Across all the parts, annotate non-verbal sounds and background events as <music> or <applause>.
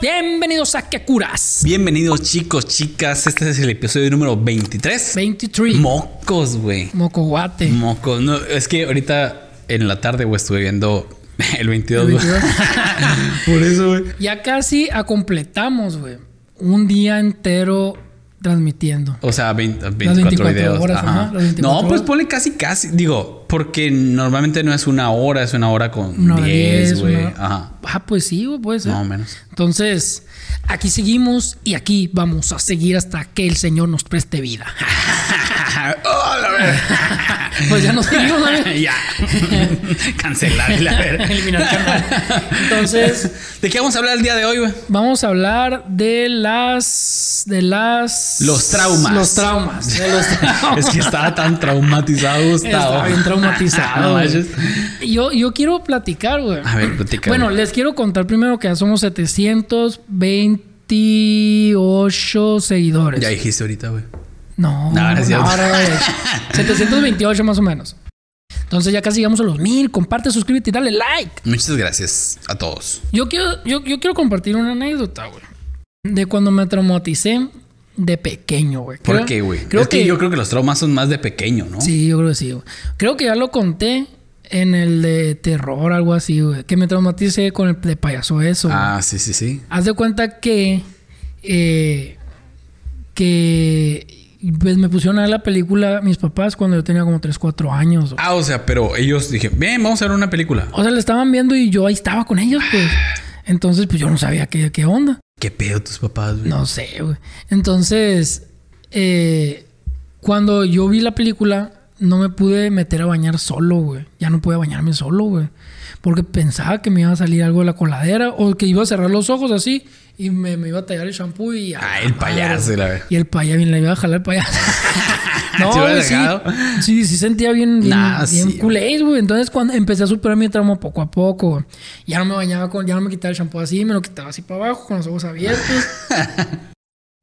Bienvenidos, bienvenidos a Que Curas. Bienvenidos chicos, chicas. Este es el episodio número 23. 23. Mocos, güey. Mocoguate. Mocos. No, es que ahorita en la tarde, güey, estuve viendo <laughs> el 22. El güey. <laughs> 22. Por eso, güey. Ya casi a completamos, güey. Un día entero transmitiendo. O sea, 20 24, 24 videos. horas, Ajá. las 24 no, pues ponle casi, casi. Digo, porque normalmente no es una hora, es una hora con Una hora 10, diez, güey. Ajá. Ah, pues sí, güey, puede ser. Más o menos. Entonces, aquí seguimos y aquí vamos a seguir hasta que el Señor nos preste vida. <laughs> Oh, <laughs> pues ya nos seguimos, ¿no? <laughs> ya. Cancelar la verga. Eliminar canal. Entonces, ¿De qué vamos a hablar el día de hoy, güey? vamos a hablar de las. de las. Los traumas. Los traumas. De los traumas. Es que estaba tan traumatizado, Gustavo. Estaba bien traumatizado. No yo, yo quiero platicar, güey. A ver, platica, Bueno, les quiero contar primero que ya somos 728 seguidores. Ya dijiste ahorita, güey. No, No, cierto. no, no, no. 728 <laughs> más o menos. Entonces ya casi llegamos a los mil. Comparte, suscríbete y dale like. Muchas gracias a todos. Yo quiero, yo, yo quiero compartir una anécdota, güey. De cuando me traumaticé de pequeño, güey. ¿Por qué, güey? Creo es que, que yo creo que los traumas son más de pequeño, ¿no? Sí, yo creo que sí, güey. Creo que ya lo conté en el de terror, algo así, güey. Que me traumaticé con el de payaso eso. güey. Ah, sí, sí, sí. Haz de cuenta que. eh, que. Pues me pusieron a ver la película mis papás cuando yo tenía como 3, 4 años. güey. Ah, o sea, pero ellos dije, ven, vamos a ver una película. O sea, le estaban viendo y yo ahí estaba con ellos, pues. Entonces, pues yo no sabía qué, qué onda. ¿Qué pedo tus papás, güey? No sé, güey. Entonces, eh, cuando yo vi la película, no me pude meter a bañar solo, güey. Ya no pude bañarme solo, güey. Porque pensaba que me iba a salir algo de la coladera o que iba a cerrar los ojos así y me, me iba a tallar el shampoo y... Ah, el payaso, madre, la verdad. Y el payaso, bien, le iba a jalar el payaso. <laughs> no, ¿Te hubiera güey, sí, sí, sí sentía bien, bien, Nah, bien sí. culés, güey. Entonces, cuando empecé a superar mi trauma poco a poco, güey. Ya no me bañaba con, ya no me quitaba el shampoo así, me lo quitaba así para abajo, con los ojos abiertos. <laughs>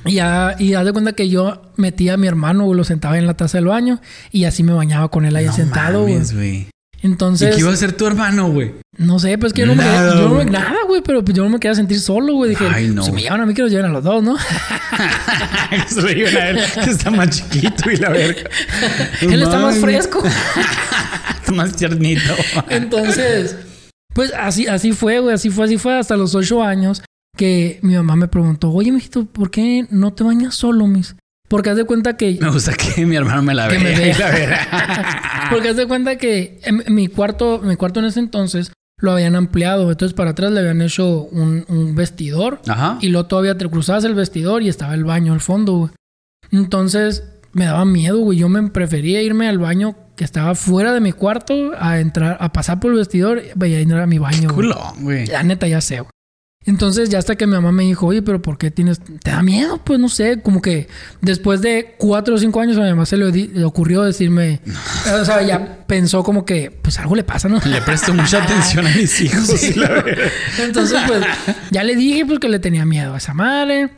Y ya, y haz de cuenta que yo metía a mi hermano, güey, lo sentaba en la taza del baño y así me bañaba con él ahí No sentado, güey. mames, güey. ¿Y Entonces, qué iba a hacer tu hermano, güey? no sé, pues que yo no me Nada, yo no me- güey. nada, güey, pero pues yo no me quería sentir solo, güey. Dije, Ay, no, si me llevan a mí, que los lleven a los dos, ¿no? <laughs> Se lo a que está más chiquito y la verga. <laughs> Él está más fresco. <laughs> Está más tiernito. Entonces, pues así, así fue, güey, así fue, así fue hasta los ocho años que mi mamá me preguntó, oye, mijito, ¿por qué no te bañas solo, mis? Porque haz de cuenta que Me gusta que mi hermano me la Que vea. <laughs> me la. <laughs> Porque haz de cuenta que en mi cuarto, mi cuarto en ese entonces lo habían ampliado. Entonces para atrás le habían hecho un, un vestidor. Ajá. Y luego todavía te cruzabas el vestidor y estaba el baño al fondo, güey. Entonces me daba miedo, güey. Yo me prefería irme al baño que estaba fuera de mi cuarto a entrar, a pasar por el vestidor y a entrar a mi baño. Culón, güey. La neta ya sé, güey. Entonces ya hasta que mi mamá me dijo, oye, pero ¿por qué tienes... ¿Te da miedo? Pues no sé, como que después de cuatro o cinco años a mi mamá se le, ocurrió decirme... <laughs> O sea, ya pensó como que, pues algo le pasa, ¿no? Le presto mucha atención a mis hijos. <laughs> verga. Entonces, pues ya le dije pues que le tenía miedo a esa madre,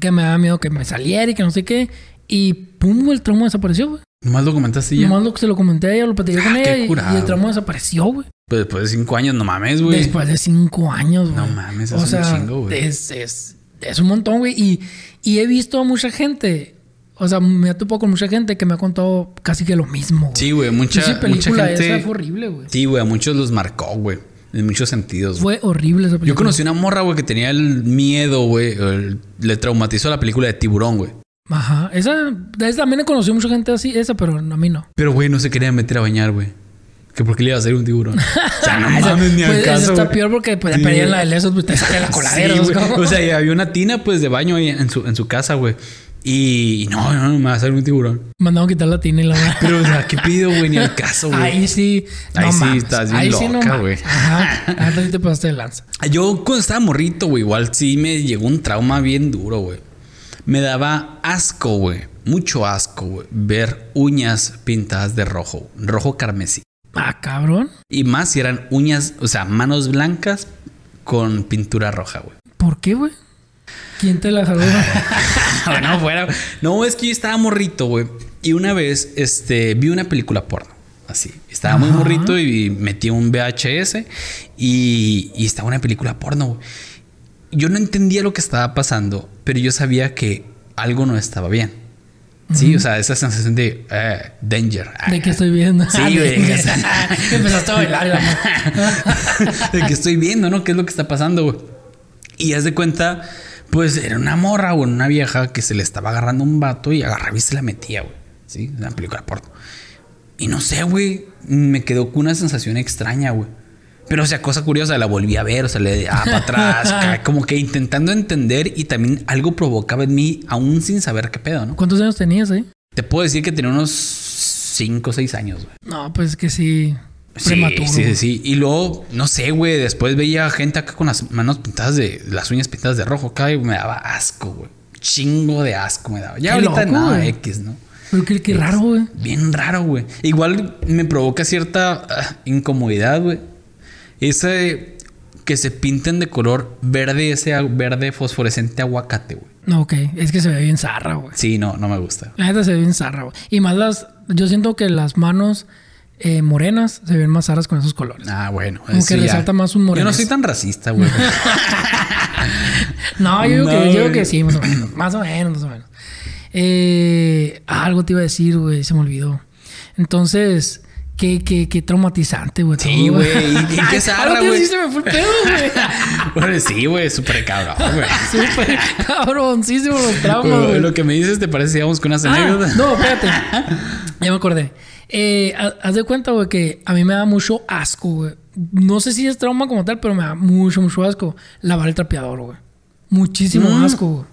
que me daba miedo que me saliera y que no sé qué. Y pum, el trauma desapareció, güey. Nomás lo comentaste ya. Nomás lo que se lo comenté a ella, lo platiqué con Ah, ella qué y- el trauma desapareció, güey. Pues después de cinco años, no mames, güey. Después de cinco años, güey. No mames, o es un chingo, güey. Es, es, es un montón, güey. Y, y he visto a mucha gente, o sea, me ha topado con mucha gente que me ha contado casi que lo mismo. güey. Sí, güey. Mucha, Esa mucha película gente. esa fue horrible, güey. Sí, güey. A muchos los marcó, güey. En muchos sentidos. güey. Fue horrible esa película. Yo conocí una morra, güey, que tenía el miedo, güey. el- Le traumatizó la película de Tiburón, güey. Ajá. Esa, esa también he conocido mucha gente así, esa, pero a mí no. Pero, güey, no se quería meter a bañar, güey. Que porque le iba a hacer un tiburón. <laughs> O sea, no mames ni al pues, esa caso. está güey. peor porque pues, Sí, en la de lesos, pues te sale la <laughs> coladera. Sí. O sea, y había una tina, pues, de baño ahí en su, en su casa, güey. Y no, no, no, me va a hacer un tiburón. Mandaron quitar la tina y la <laughs> Pero, o sea, ¿qué pido, güey? Ni al caso, güey. Ahí sí. Ahí sí mames. estás bien Ahí sí no loca, güey. Ajá. Ahora sí te pasaste de lanza. Yo cuando estaba morrito, güey, igual sí me llegó un trauma bien duro, güey. Me daba asco, güey. Mucho asco, güey. Ver uñas pintadas de rojo. Rojo carmesí. Ah, cabrón. Y más si eran uñas, o sea, manos blancas con pintura roja, güey. ¿Por qué, güey? ¿Quién te la jaló? bueno, fuera. No, es que yo estaba morrito, güey. Y una vez, este, vi una película porno. Así. Estaba muy morrito y metí un VHS y, y estaba una película porno, güey. Yo no entendía lo que estaba pasando, pero yo sabía que algo no estaba bien. Sí, o sea, esa sensación de eh, danger. De que estoy viendo. Sí, güey. que- <laughs> Empezaste a bailar. la <laughs> de que estoy viendo, ¿no? ¿Qué es lo que está pasando, güey? Y haz de cuenta, pues era una morra, güey, una vieja que se le estaba agarrando un vato y agarraba y se la metía, güey. Sí, una película porno. Y no sé, güey, me quedó con una sensación extraña, güey. Pero, o sea, cosa curiosa, la volví a ver, o sea, le daba para atrás, <laughs> como que intentando entender y también algo provocaba en mí, aún sin saber qué pedo, ¿no? ¿Cuántos años tenías ahí? Te puedo decir que tenía unos 5 o 6 años, güey. No, pues que sí. Prematuro. sí, sí, sí. Y luego, no sé, güey, después veía gente acá con las manos pintadas de, las uñas pintadas de rojo acá y me daba asco, güey. Chingo de asco me daba. Ya Qué ahorita loco, nada. X, ¿no? Pero qué, qué raro, güey. Bien raro, güey. Igual me provoca cierta ah, incomodidad, güey. Ese que se pinten de color verde, ese verde fosforescente aguacate, güey. No, ok. Es que se ve bien zarra, güey. Sí, no, no me gusta. La neta se ve bien zarra, güey. Y más las... Yo siento que las manos eh, morenas se ven más zarras con esos colores. Ah, bueno. Como que ya. resalta más un Yo no soy tan racista, güey. <laughs> No, yo digo, No, que, yo digo que sí, más o menos. Más o menos, más o menos. Eh, ah, algo te iba a decir, güey. Se me olvidó. Entonces... Qué, qué, qué traumatizante, güey. Sí, güey. ¿Y- qué zarra, güey? decir, se me fue el pedo, güey. <laughs> Bueno, sí, güey, súper cabrón, güey. <laughs> Súper cabroncísimo los traumas, Lo, güey. lo que me dices te parece, digamos, con unas Ah, anécdotas. no, <laughs> espérate. Ya me acordé. Eh, ha- haz de cuenta, güey, que a mí me da mucho asco, güey. No sé si es trauma como tal, pero me da mucho, mucho asco lavar el trapeador, güey. Muchísimo Mm. asco, güey.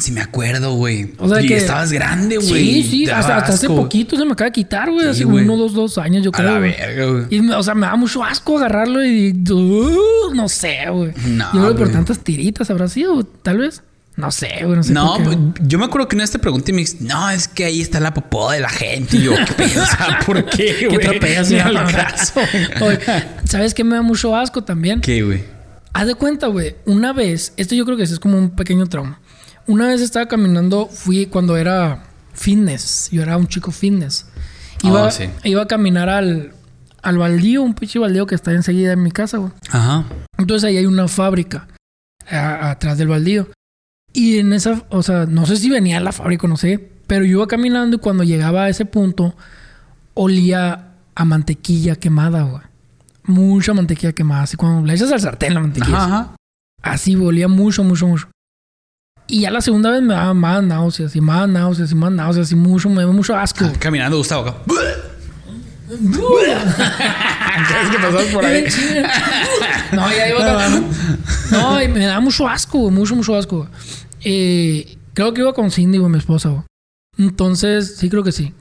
Sí me acuerdo, güey. O sea y que- estabas grande, güey. Sí, sí, hasta, hace poquito se me acaba de quitar, güey. Sí, hace güey. uno, dos, dos años, yo A creo. la verga, güey. Y, o sea, me da mucho asco agarrarlo y. uh, no sé, güey. No, yo creo que por tantas tiritas habrá sido, tal vez. No sé, güey. No sé. No, por qué, pues, yo me acuerdo que una vez te pregunté y me dijiste, no, es que ahí está la popó de la gente. Y yo, ¿qué sea, <laughs> ¿por qué, ¿Qué güey? ya? <laughs> al caso. Oye, ¿Sabes qué me da mucho asco también? ¿Qué, güey? Haz de cuenta, güey. Una vez, esto yo creo que es como un pequeño trauma. Una vez estaba caminando, fui cuando era fitness. Yo era un chico fitness. Iba, Oh, sí. iba a caminar al, al baldío, un pinche baldío que está enseguida en mi casa, güey. Ajá. Entonces ahí hay una fábrica a- atrás del baldío. Y en esa, o sea, no sé si venía a la fábrica, no sé. Pero yo iba caminando y cuando llegaba a ese punto, olía a mantequilla quemada, güey. Mucha mantequilla quemada. Así cuando le echas al sartén la mantequilla. Ajá. Así, güey, olía mucho, mucho, mucho. Y ya la segunda vez me daba más náuseas y más náuseas y más náuseas y mucho, me dio mucho asco. Ah, Caminando, Gustavo. acá. ¿Sabes pasabas por ahí? <laughs> No, ya iba caminando. No, y me da mucho asco, güey. Mucho, mucho asco. Eh, creo que iba con Cindy, güey, mi esposa, güey. Entonces, sí, creo que sí.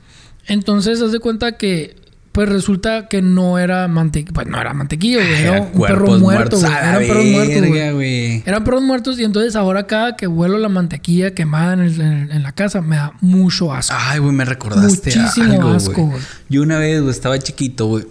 Entonces, haz de cuenta que, pues resulta que no era mantequilla. Pues no era mantequilla, güey. Era un perro muerto, güey. Eran perros muertos, güey. Eran perros muertos y entonces ahora cada que huelo la mantequilla quemada en, el- en- en la casa me da mucho asco. Ay, güey, me recordaste Muchísimo algo, asco, güey. Yo una vez, güey, estaba chiquito, güey.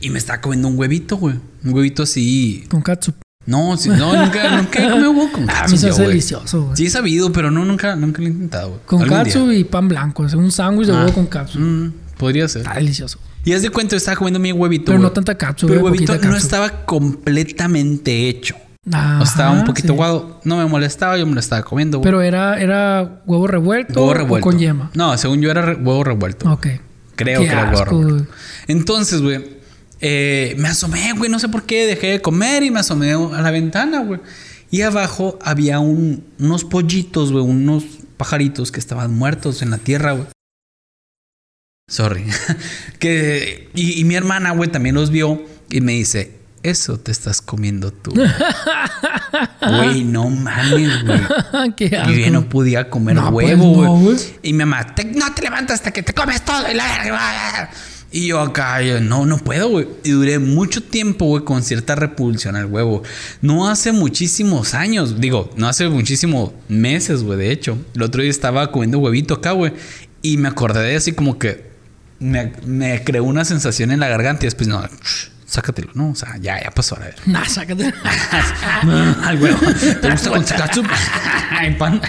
Y me estaba comiendo un huevito, güey. Un huevito así. Con katsup. No, sí, no, nunca, <laughs> nunca he comido huevo con Ah, katsu se hace delicioso, güey. Sí he sabido, pero no, nunca, nunca lo he intentado, güey. Con katsu y pan blanco. Es un sándwich de Ah. huevo con katsu. Mm, podría ser. Está delicioso. Y haz de cuenta, yo estaba comiendo mi huevito, Pero no tanta katsu, Pero el huevito no estaba completamente hecho. Ajá, O estaba un poquito sí. aguado. No me molestaba, yo me lo estaba comiendo, güey. Pero era, era huevo revuelto, Huevo o revuelto. con yema. No, según yo era re- huevo revuelto. Ok. Creo Qué que era huevo asco, revuelto. Entonces, güey, eh, me asomé, güey, no sé por qué, dejé de comer y me asomé a la ventana, güey. Y abajo había un- unos pollitos, güey, unos pajaritos que estaban muertos en la tierra, güey. Sorry. <laughs> que, y, y mi hermana, güey, también los vio y me dice, eso te estás comiendo tú. <laughs> Güey, no mames, güey. <laughs> Asco. Yo no podía comer No, pues, huevo, güey. no, güey. y mi mamá, "Te- no te levantas hasta que te comes todo. Y, la- y yo acá, yo, no, no puedo, güey. Y duré mucho tiempo, güey, con cierta repulsión al huevo. No hace muchísimos años, digo, no hace muchísimos meses, güey, de hecho. El otro día estaba comiendo huevito acá, güey. Y me acordé de así como que me, me creó una sensación en la garganta y después no, sácatelo, ¿no? O sea, ya, ya pasó, a ver. <laughs> Nah, sácate. <laughs> Al huevo. ¿Te gusta con ketchup? <laughs> Ay, pan.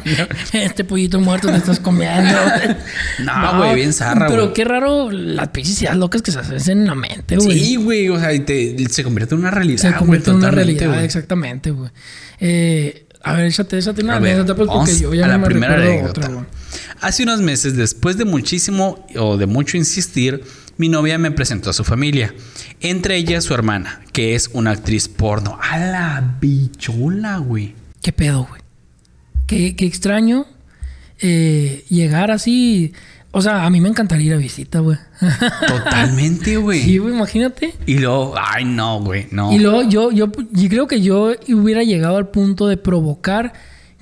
Este pollito muerto te estás comiendo. No, güey, bien zarra, Pero qué raro las pinches locas que se hacen en la mente, güey. Sí, güey, o sea, y te- se convierte en una realidad. se convierte en güey, una realidad, exactamente, güey. Eh, a ver, échate, échate una ver, anécdota, pues, porque vamos yo ya a no la me primera anécdota. otra. Hace unos meses, después de muchísimo o de mucho insistir, mi novia me presentó a su familia. Entre ellas su hermana, que es una actriz porno. A la bichola, güey. ¿Qué pedo, güey? Qué, qué extraño eh, llegar así. O sea, a mí me encantaría ir a visita, güey. <laughs> Totalmente, güey. sí, güey, imagínate. Y luego, ay, no, güey, no. Y luego yo, yo, yo creo que yo hubiera llegado al punto de provocar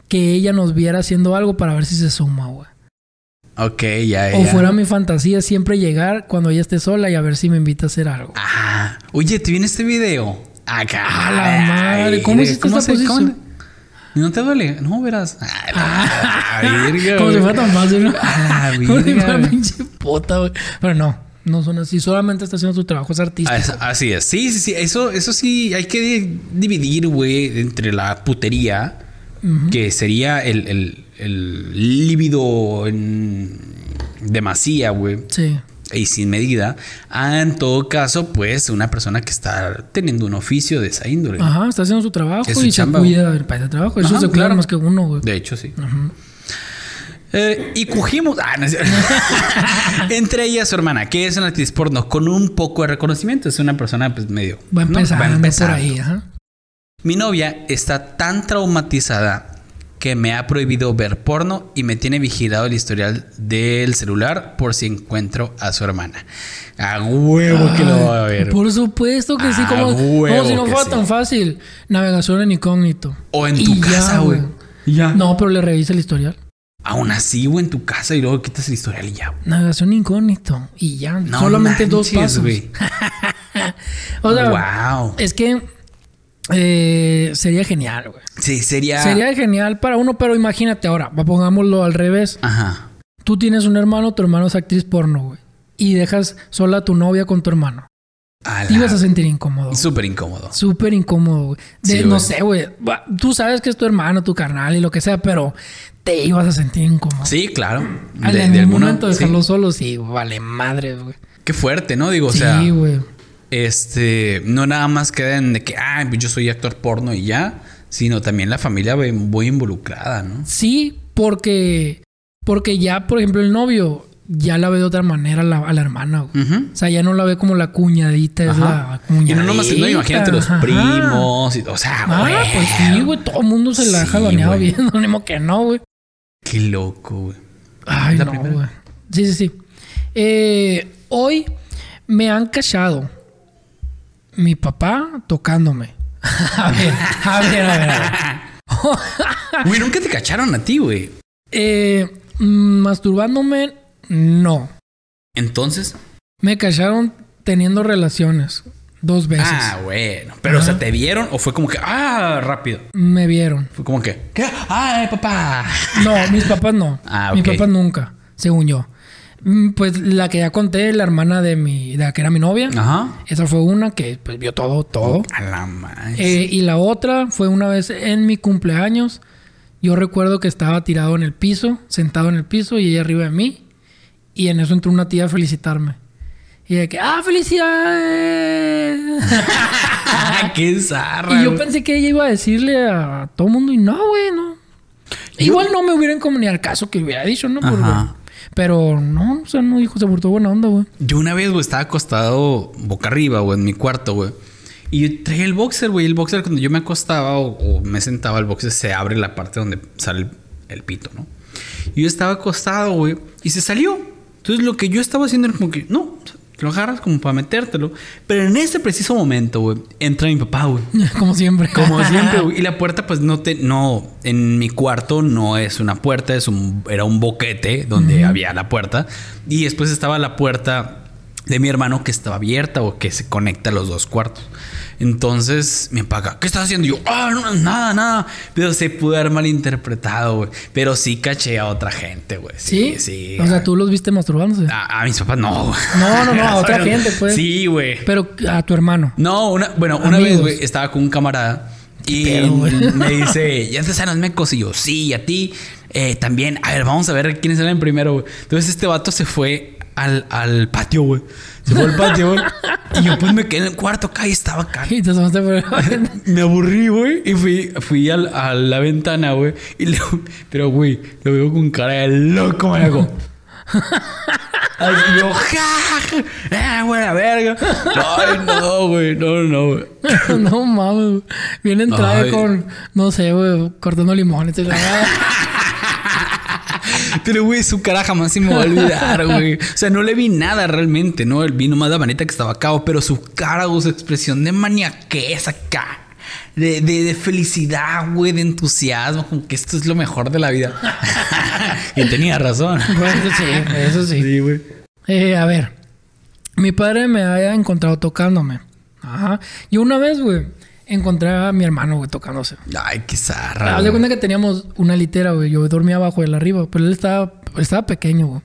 que ella nos viera haciendo algo para ver si se suma, güey. Ok, ya, O ya. fuera mi fantasía siempre llegar cuando ella esté sola y a ver si me invita a hacer algo. Ah, oye, ¿te viene este video? Acá. A la madre, ¿cómo hiciste esta se- posición? ¿No te duele? No, verás. Ah, la verga, <laughs> Como si fuera tan fácil, ¿no? A la <laughs> Como si fuera pinche puta, güey. Pero no, no son así. Solamente está haciendo su trabajo, es artista. Ah, es- Así es. Sí, sí, sí. Eso, eso sí, hay que di- dividir, güey, entre la putería, que sería el, el, el líbido en demasía, güey, Sí. Y sin medida. A, en todo caso, pues, una persona que está teniendo un oficio de esa índole. Ajá, está haciendo su trabajo Es su y chamba, se cuida del país de trabajo. Eso Ajá, se cuida claro. más que uno, güey. De hecho, sí. Eh, y cogimos. Ah, no. <laughs> Entre ellas su hermana, que es una actriz porno con un poco de reconocimiento. Es una persona, pues, medio. Va ¿no? empezando por ahí, ajá. Mi novia está tan traumatizada que me ha prohibido ver porno y me tiene vigilado el historial del celular por si encuentro a su hermana. A huevo que lo va a ver. Por supuesto que sí, Ah, como, como si no fuera sí. tan fácil. Navegación en incógnito. O en Y tu casa, güey. Ya. No, pero le revisa el historial. Aún así, güey, en tu casa y luego quitas el historial y ya. Navegación incógnito. Y ya, No solamente dos manches, pasos. güey. <laughs> O sea, wow. es que eh, sería genial, güey. Sí, sería. Sería genial para uno, pero imagínate ahora, pongámoslo al revés. Ajá. Tú tienes un hermano, tu hermano es actriz porno, güey. Y dejas sola a tu novia con tu hermano. A Te la- ibas a sentir incómodo. Súper incómodo. Súper incómodo, güey. De- Sí, no güey. sé, güey. Tú sabes que es tu hermano, tu carnal y lo que sea, pero te ibas a sentir incómodo. Sí, claro. De, en alguna- momento sí. dejarlo solo, sí, vale madre, güey. Qué fuerte, ¿no? Digo, o sea. sí, güey. Este, no nada más queda en de que, ah, yo soy actor porno y ya, sino también la familia muy involucrada, ¿no? Sí, porque, porque ya, por ejemplo, el novio ya la ve de otra manera a la, a la hermana, güey. O sea, ya no la ve como la cuñadita, es la cuñadita. Y no nomás, no, imagínate los Ajá. primos, y- o sea, Ah, güey. pues sí, güey. Todo el mundo se la ha Sí, jaloneado güey. viendo, <laughs> modo que no, güey. Qué loco, güey. Ay, ¿La no, primera? güey. Sí, sí, sí. Eh, hoy me han cachado mi papá tocándome. <laughs> a ver, a ver, a ver. a ver. <laughs> Güey, nunca te cacharon a ti, güey. Eh, masturbándome, no. Entonces, Me cacharon teniendo relaciones dos veces. ah, bueno. Pero, o sea. ¿te vieron o fue como que, ah, rápido? Me vieron. Fue como que, ¿qué? ¡Ay, papá! No, mis papás no. Ah, Mis ok. papás nunca, según yo. Mm, Pues la que ya conté, la hermana de mi, de la que era mi novia. Ajá. Esa fue una que pues, vio todo, todo. A la madre. Eh, y la otra fue una vez en mi cumpleaños. Yo recuerdo que estaba tirado en el piso, sentado en el piso y ella arriba de mí. Y en eso entró una tía a felicitarme. Y de que, ¡ah, felicidades! <laughs> ¡Qué zarra! y yo pensé que ella iba a decirle a todo el mundo y no, güey, no. Igual no me hubieran como ni al caso que hubiera dicho, ¿no? Porque- Ajá. Pero no, o sea, no dijo, se portó buena onda, güey. Yo una vez, güey, estaba acostado boca arriba, güey, en mi cuarto, güey. Y yo traía el boxer, güey. El boxer, cuando yo me acostaba o, me sentaba, el boxer se abre la parte donde sale el, el pito, ¿no? Y yo estaba acostado, güey, y se salió. Entonces lo que yo estaba haciendo era como que, no, lo agarras como para metértelo. Pero en ese preciso momento, güey, entra mi papá, güey. <laughs> Como siempre. Como siempre, <laughs> güey. Y la puerta, pues no te. No. En mi cuarto no es una puerta, es un. Era un boquete donde había la puerta. Y después estaba la puerta de mi hermano que estaba abierta o que se conecta a los dos cuartos. Entonces me paga, ¿qué estás haciendo? Y yo, ah, no, nada, nada. Pero se pudo haber malinterpretado, güey. Pero sí caché a otra gente, güey. ¿Sí? Sí. O sea, tú los viste masturbándose. A, mis papás no, güey. No, no, no, a otra <laughs> gente, pues. Sí, güey. Pero a tu hermano. No, una, bueno, una vez, güey, estaba con un camarada y <laughs> me dice, ¿ya te salen los mecos? Y yo, sí, a ti eh, también. A ver, vamos a ver quiénes salen primero, güey. Entonces este vato se fue al, al patio, güey. Se fue al patio, güey. Y yo pues me quedé en el cuarto acá y estaba acá. Y te <laughs> Me aburrí, güey. Y fui, fui a, a la ventana, güey. Y pero, güey, lo veo con cara de loco, me hago. Así yo, ja, ah, buena verga. Ay, no, güey, no, no, güey. <laughs> no mames, viene entrada con, no sé, güey, cortando limones. <laughs> Pero, güey, su cara jamás se me va a olvidar, <laughs> güey. O sea, no le vi nada realmente, ¿no? El vino más la manita que estaba acá, pero su cara, su expresión de maniaquez acá. De, de, felicidad, güey, de entusiasmo, como que esto es lo mejor de la vida. <laughs> y tenía razón. Bueno, eso sí, eso sí. Sí, güey. Eh, a ver, mi padre me había encontrado tocándome. Ajá. Y una vez, güey, encontré a mi hermano, güey, tocándose. Ay, qué zarra. Haz de cuenta que teníamos una litera, güey. Yo dormía abajo, él arriba. Pero él estaba, estaba pequeño, güey.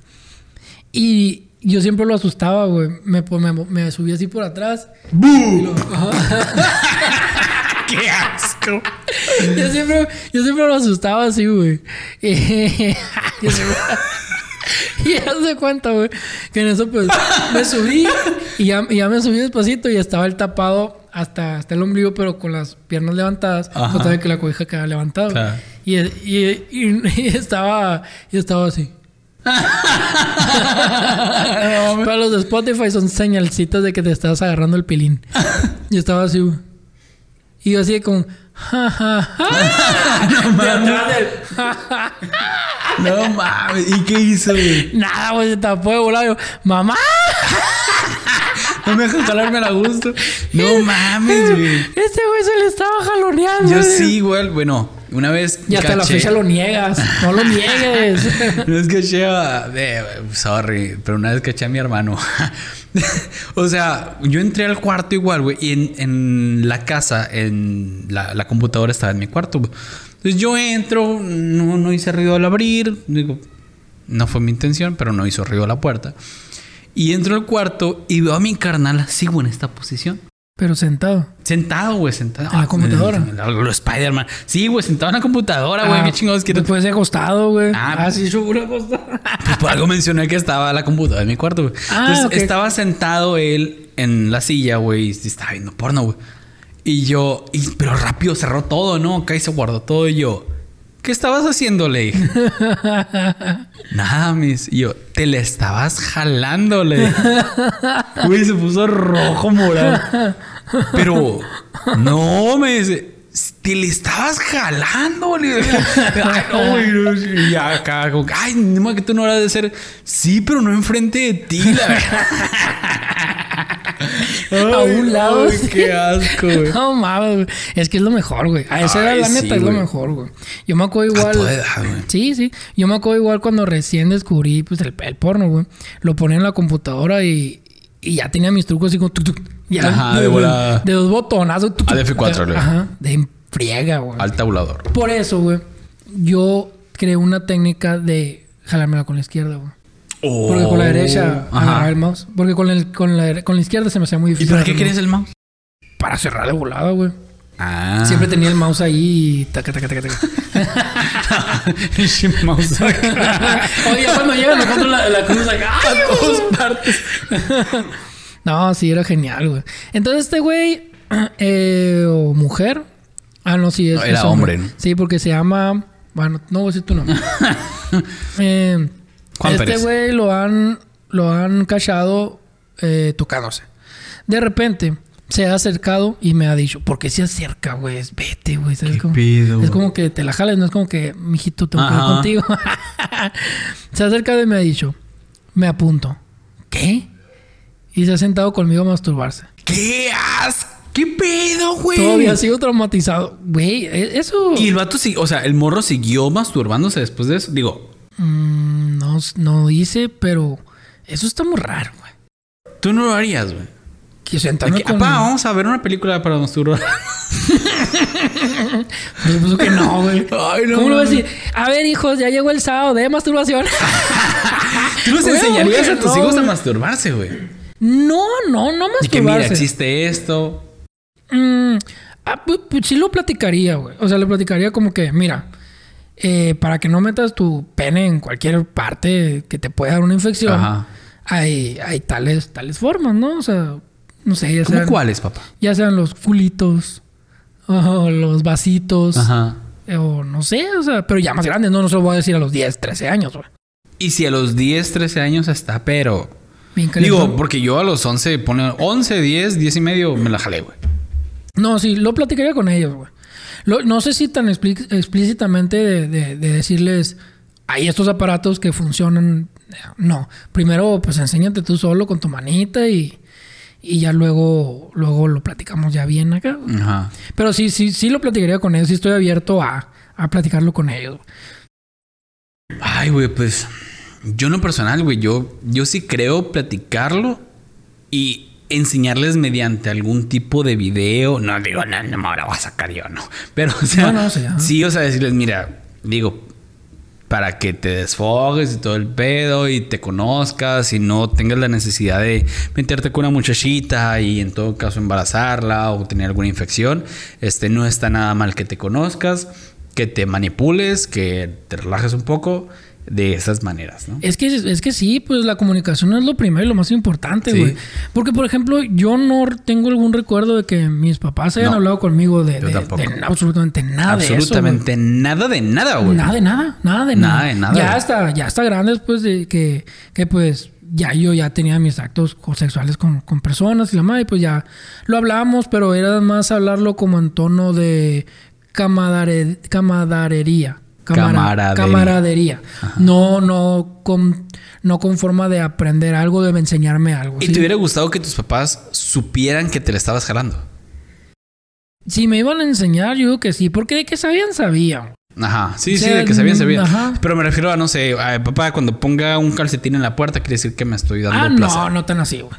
Y yo siempre lo asustaba, güey. Me, pues, me, me subí así por atrás. ¡Bú! <laughs> ¡Qué asco! yo, siempre, yo siempre lo asustaba así, güey. <laughs> <laughs> y ya se cuenta, güey, que en eso pues me subí y ya, y ya me subí despacito y estaba el tapado hasta, hasta el ombligo, pero con las piernas levantadas. Pues que la cobija quedaba levantada. Y, y, y, estaba, y estaba así. <laughs> Para los de Spotify son señalcitas de que te estás agarrando el pilín. y estaba así, Y yo así como... <laughs> no mames. No mames. ¿Y qué hizo, güey? Nada, güey, se tapó de volado. ¡Mamá! <laughs> No me dejan jalarme a gusto. No mames, güey. Este güey se le estaba jaloneando. Yo sí, güey. Bueno, una vez. Y hasta la fecha lo niegas. No lo niegues. <laughs> no es que a. sorry, pero una vez caché a mi hermano. <laughs> o sea, yo entré al cuarto igual, güey. Y en, en, la casa, en la, la, computadora estaba en mi cuarto. Entonces yo entro, no, no hice ruido al abrir. Digo, no fue mi intención, pero no hizo ruido a la puerta. Y entro al cuarto y veo a mi carnal así, güey, en esta posición. Pero sentado. Sentado, güey, sentado. En la computadora. Lo Spider-Man. Sí, güey, sentado en la computadora, güey. Ah, ¿Qué chingados quieres? Puede ser acostado, güey. Ah, ah sí, seguro acostado. <laughs> Pues por algo mencioné que estaba la computadora en mi cuarto, güey. Ah, Entonces estaba sentado él en la silla, güey, y estaba viendo porno, güey. Y yo, pero rápido cerró todo, ¿no? Acá y se guardó todo y yo. ¿Qué estabas haciendo, le <laughs> Nada, mis. Y yo, te le estabas jalando, le Güey, se puso rojo, morado. Pero, no, me dice. Te le estabas jalando, le Ay, no. Y acá, como, ay, no, que tú no eras de ser. Sí, pero no enfrente de ti, la verdad. A un lado. qué asco, güey. No mames, Es que es lo mejor, güey. A esa edad, la neta, es lo mejor, güey. Yo me acuerdo igual. sí, sí. Yo me acuerdo igual cuando recién descubrí pues, el, porno, güey. Lo ponía en la computadora y, y ya tenía mis trucos así como. ya, ajá, de, de, de, dos botonazos. ADF4, güey. Ajá. De friega, güey. Al tabulador. Por eso, güey. Yo creé una técnica de jalármela con la izquierda, güey. Porque con la derecha oh, agarrar el mouse. Porque con, el, con, la, con la izquierda se me hacía muy difícil. ¿Y para qué querías el mouse? Para cerrar de volada, güey. Ah. Siempre tenía el mouse ahí y taca, taca, taca, taca. <laughs> mouse <laughs> Oye, cuando llega me encuentro la, la cruz acá. A todas partes. <laughs> no, sí, era genial, güey. Entonces este güey, <clears throat> eh, o mujer. Ah, no, sí, es, era hombre. ¿no? Sí, porque se llama... Bueno, no voy a decir tu nombre. eh este güey lo han, lo han cachado eh, tocándose. De repente se ha acercado y me ha dicho, ¿por qué se acerca, güey? Vete, güey. es como que te la jales, no es como que, mijito, tengo que ir contigo. <laughs> se ha acercado y me ha dicho, me apunto. ¿Qué? Y se ha sentado conmigo a masturbarse. ¿Qué asco? ¿Qué pedo, güey? Todavía sigo traumatizado. Güey, e, eso. Y el vato sí, o sea, el morro siguió masturbándose después de eso. Digo, Mm, no, no hice, pero eso está muy raro, güey. Tú no lo harías, güey. Que sentarme con... Papá, vamos a ver una película para masturbar. <laughs> Por supuesto que no, güey. Ay, no, ¿Cómo lo vas a decir? A ver, hijos, ya llegó el sábado de masturbación. <laughs> Tú les Güey, enseñarías a no, tus hijos a masturbarse, güey. No, no, no Y que mira, masturbarse. existe esto. Mm, ah, pues, pues sí lo platicaría, güey. O sea, le platicaría como que, mira, eh, para que no metas tu pene en cualquier parte que te pueda dar una infección, Ajá. hay, hay tales, tales formas, ¿no? O sea, no sé, ya ¿Cómo sean, cuáles, papá? ya sean los culitos <laughs> o los vasitos. Ajá. eh, O no sé, o sea, pero ya más grandes, no, no se lo voy a decir a los 10, 13 años, güey. Y si a los 10, 13 años está, pero. Digo, porque yo a los 11, pone 11, 10, 10 y medio, me la jalé, güey. No, sí, lo platicaría con ellos, güey. Lo- no sé si tan explí- explícitamente de, de- de decirles, hay estos aparatos que funcionan. No, primero pues enséñate tú solo con tu manita y, y ya luego, luego lo platicamos ya bien acá. Ajá. Pero sí, sí, sí lo platicaría con ellos, sí estoy abierto a, a platicarlo con ellos. Ay, güey, pues. Yo en lo personal, güey, yo, yo sí creo platicarlo y enseñarles mediante algún tipo de video. No digo, no, no me lo voy a sacar yo, no. Pero, o sea, No, no, sí, ajá. sí, o sea, decirles, mira, digo, para que te desfogues y todo el pedo y te conozcas y no tengas la necesidad de meterte con una muchachita y en todo caso embarazarla o tener alguna infección. Este no está nada mal que te conozcas, que te manipules, que te relajes un poco de esas maneras, ¿no? Es que, es que sí, pues la comunicación es lo primero y lo más importante, Sí. güey. Porque, por ejemplo, yo no tengo algún recuerdo de que mis papás hayan No. hablado conmigo de, de- de absolutamente nada de eso. Absolutamente nada de nada, güey. Nada de nada, nada de Nada nada. de nada, Ya güey. hasta, ya hasta grandes, pues, de que, que pues ya yo ya tenía mis actos sexuales con, con personas y la madre, pues ya lo hablábamos, pero era más hablarlo como en tono de camadare- camadarería. Camara- Camaradería. camaradería. No, no con, no con forma de aprender algo, de enseñarme algo. ¿Y ¿sí? te hubiera gustado que tus papás supieran que te la estabas jalando? Si me iban a enseñar, yo digo que sí, porque de que sabían, sabían. Ajá, sí, O sí, de que sabían, sabían. ajá. Pero me refiero a, no sé, a, papá, cuando ponga un calcetín en la puerta, quiere decir que me estoy dando Ah, placer. no, no tan así, güey.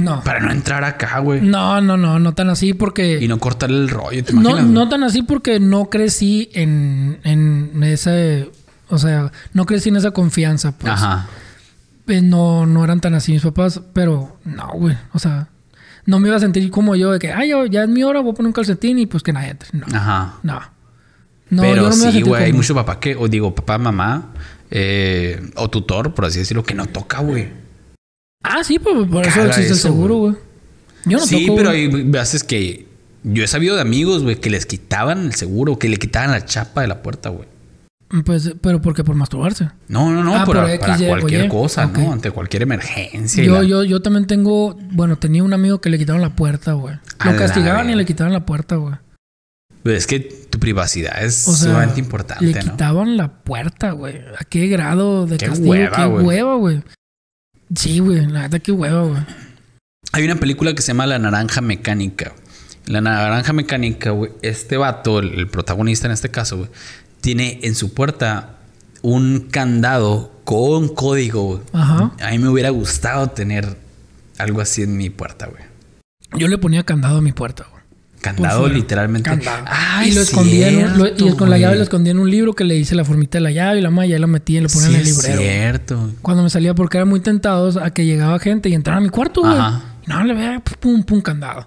No. Para no entrar acá, güey. No, no, no, no tan así porque... Y no cortarle el rollo, ¿te No, imaginas? no güey? tan así porque no crecí en, en ese... O sea, no crecí en esa confianza, pues. Ajá. Eh, No, no eran tan así mis papás, pero no, güey. O sea, no me iba a sentir como yo de que, ay, ya es mi hora, voy a poner un calcetín y pues que nadie entre. No, Ajá. no. No, Pero yo no sí, güey, hay como- mucho papá que, o digo, papá, mamá, eh, o tutor, por así decirlo, que no toca, güey. Ah, sí, pues por eso existe el seguro, güey. Yo no sí, toco, pero güey. hay veces que yo he sabido de amigos, güey, que les quitaban el seguro, que le quitaban la chapa de la puerta, güey. Pues, pero porque por masturbarse. No, no, no, Ah, por- por para X, Y, cualquier oye. cosa. ¿no? Ante cualquier emergencia. Yo, la- yo, yo también tengo, bueno, tenía un amigo que le quitaron la puerta, güey. Lo castigaban y le quitaban la puerta, güey. Pero es que tu privacidad es O sea, sumamente importante, le ¿no? quitaban la puerta, güey. ¿A qué grado de Qué castigo? hueva, qué hueva, güey. Sí, güey, la neta, qué hueva, güey. Hay una película que se llama La Naranja Mecánica. La Naranja Mecánica, güey, este vato, el, el protagonista en este caso, güey, tiene en su puerta un candado con código, güey. Ajá. A mí me hubiera gustado tener algo así en mi puerta, güey. Yo le ponía candado a mi puerta, güey. Candado literalmente. Candado. Ay, y lo escondía en un- lo- y con la llave lo escondía en un libro que le hice la formita de la llave y la malla y la metía y lo ponía Sí, en el librero. cierto. Cuando me salía porque eran muy tentados a que llegaba gente y entraba a mi cuarto, güey. Y no, le veía pum, pum, candado.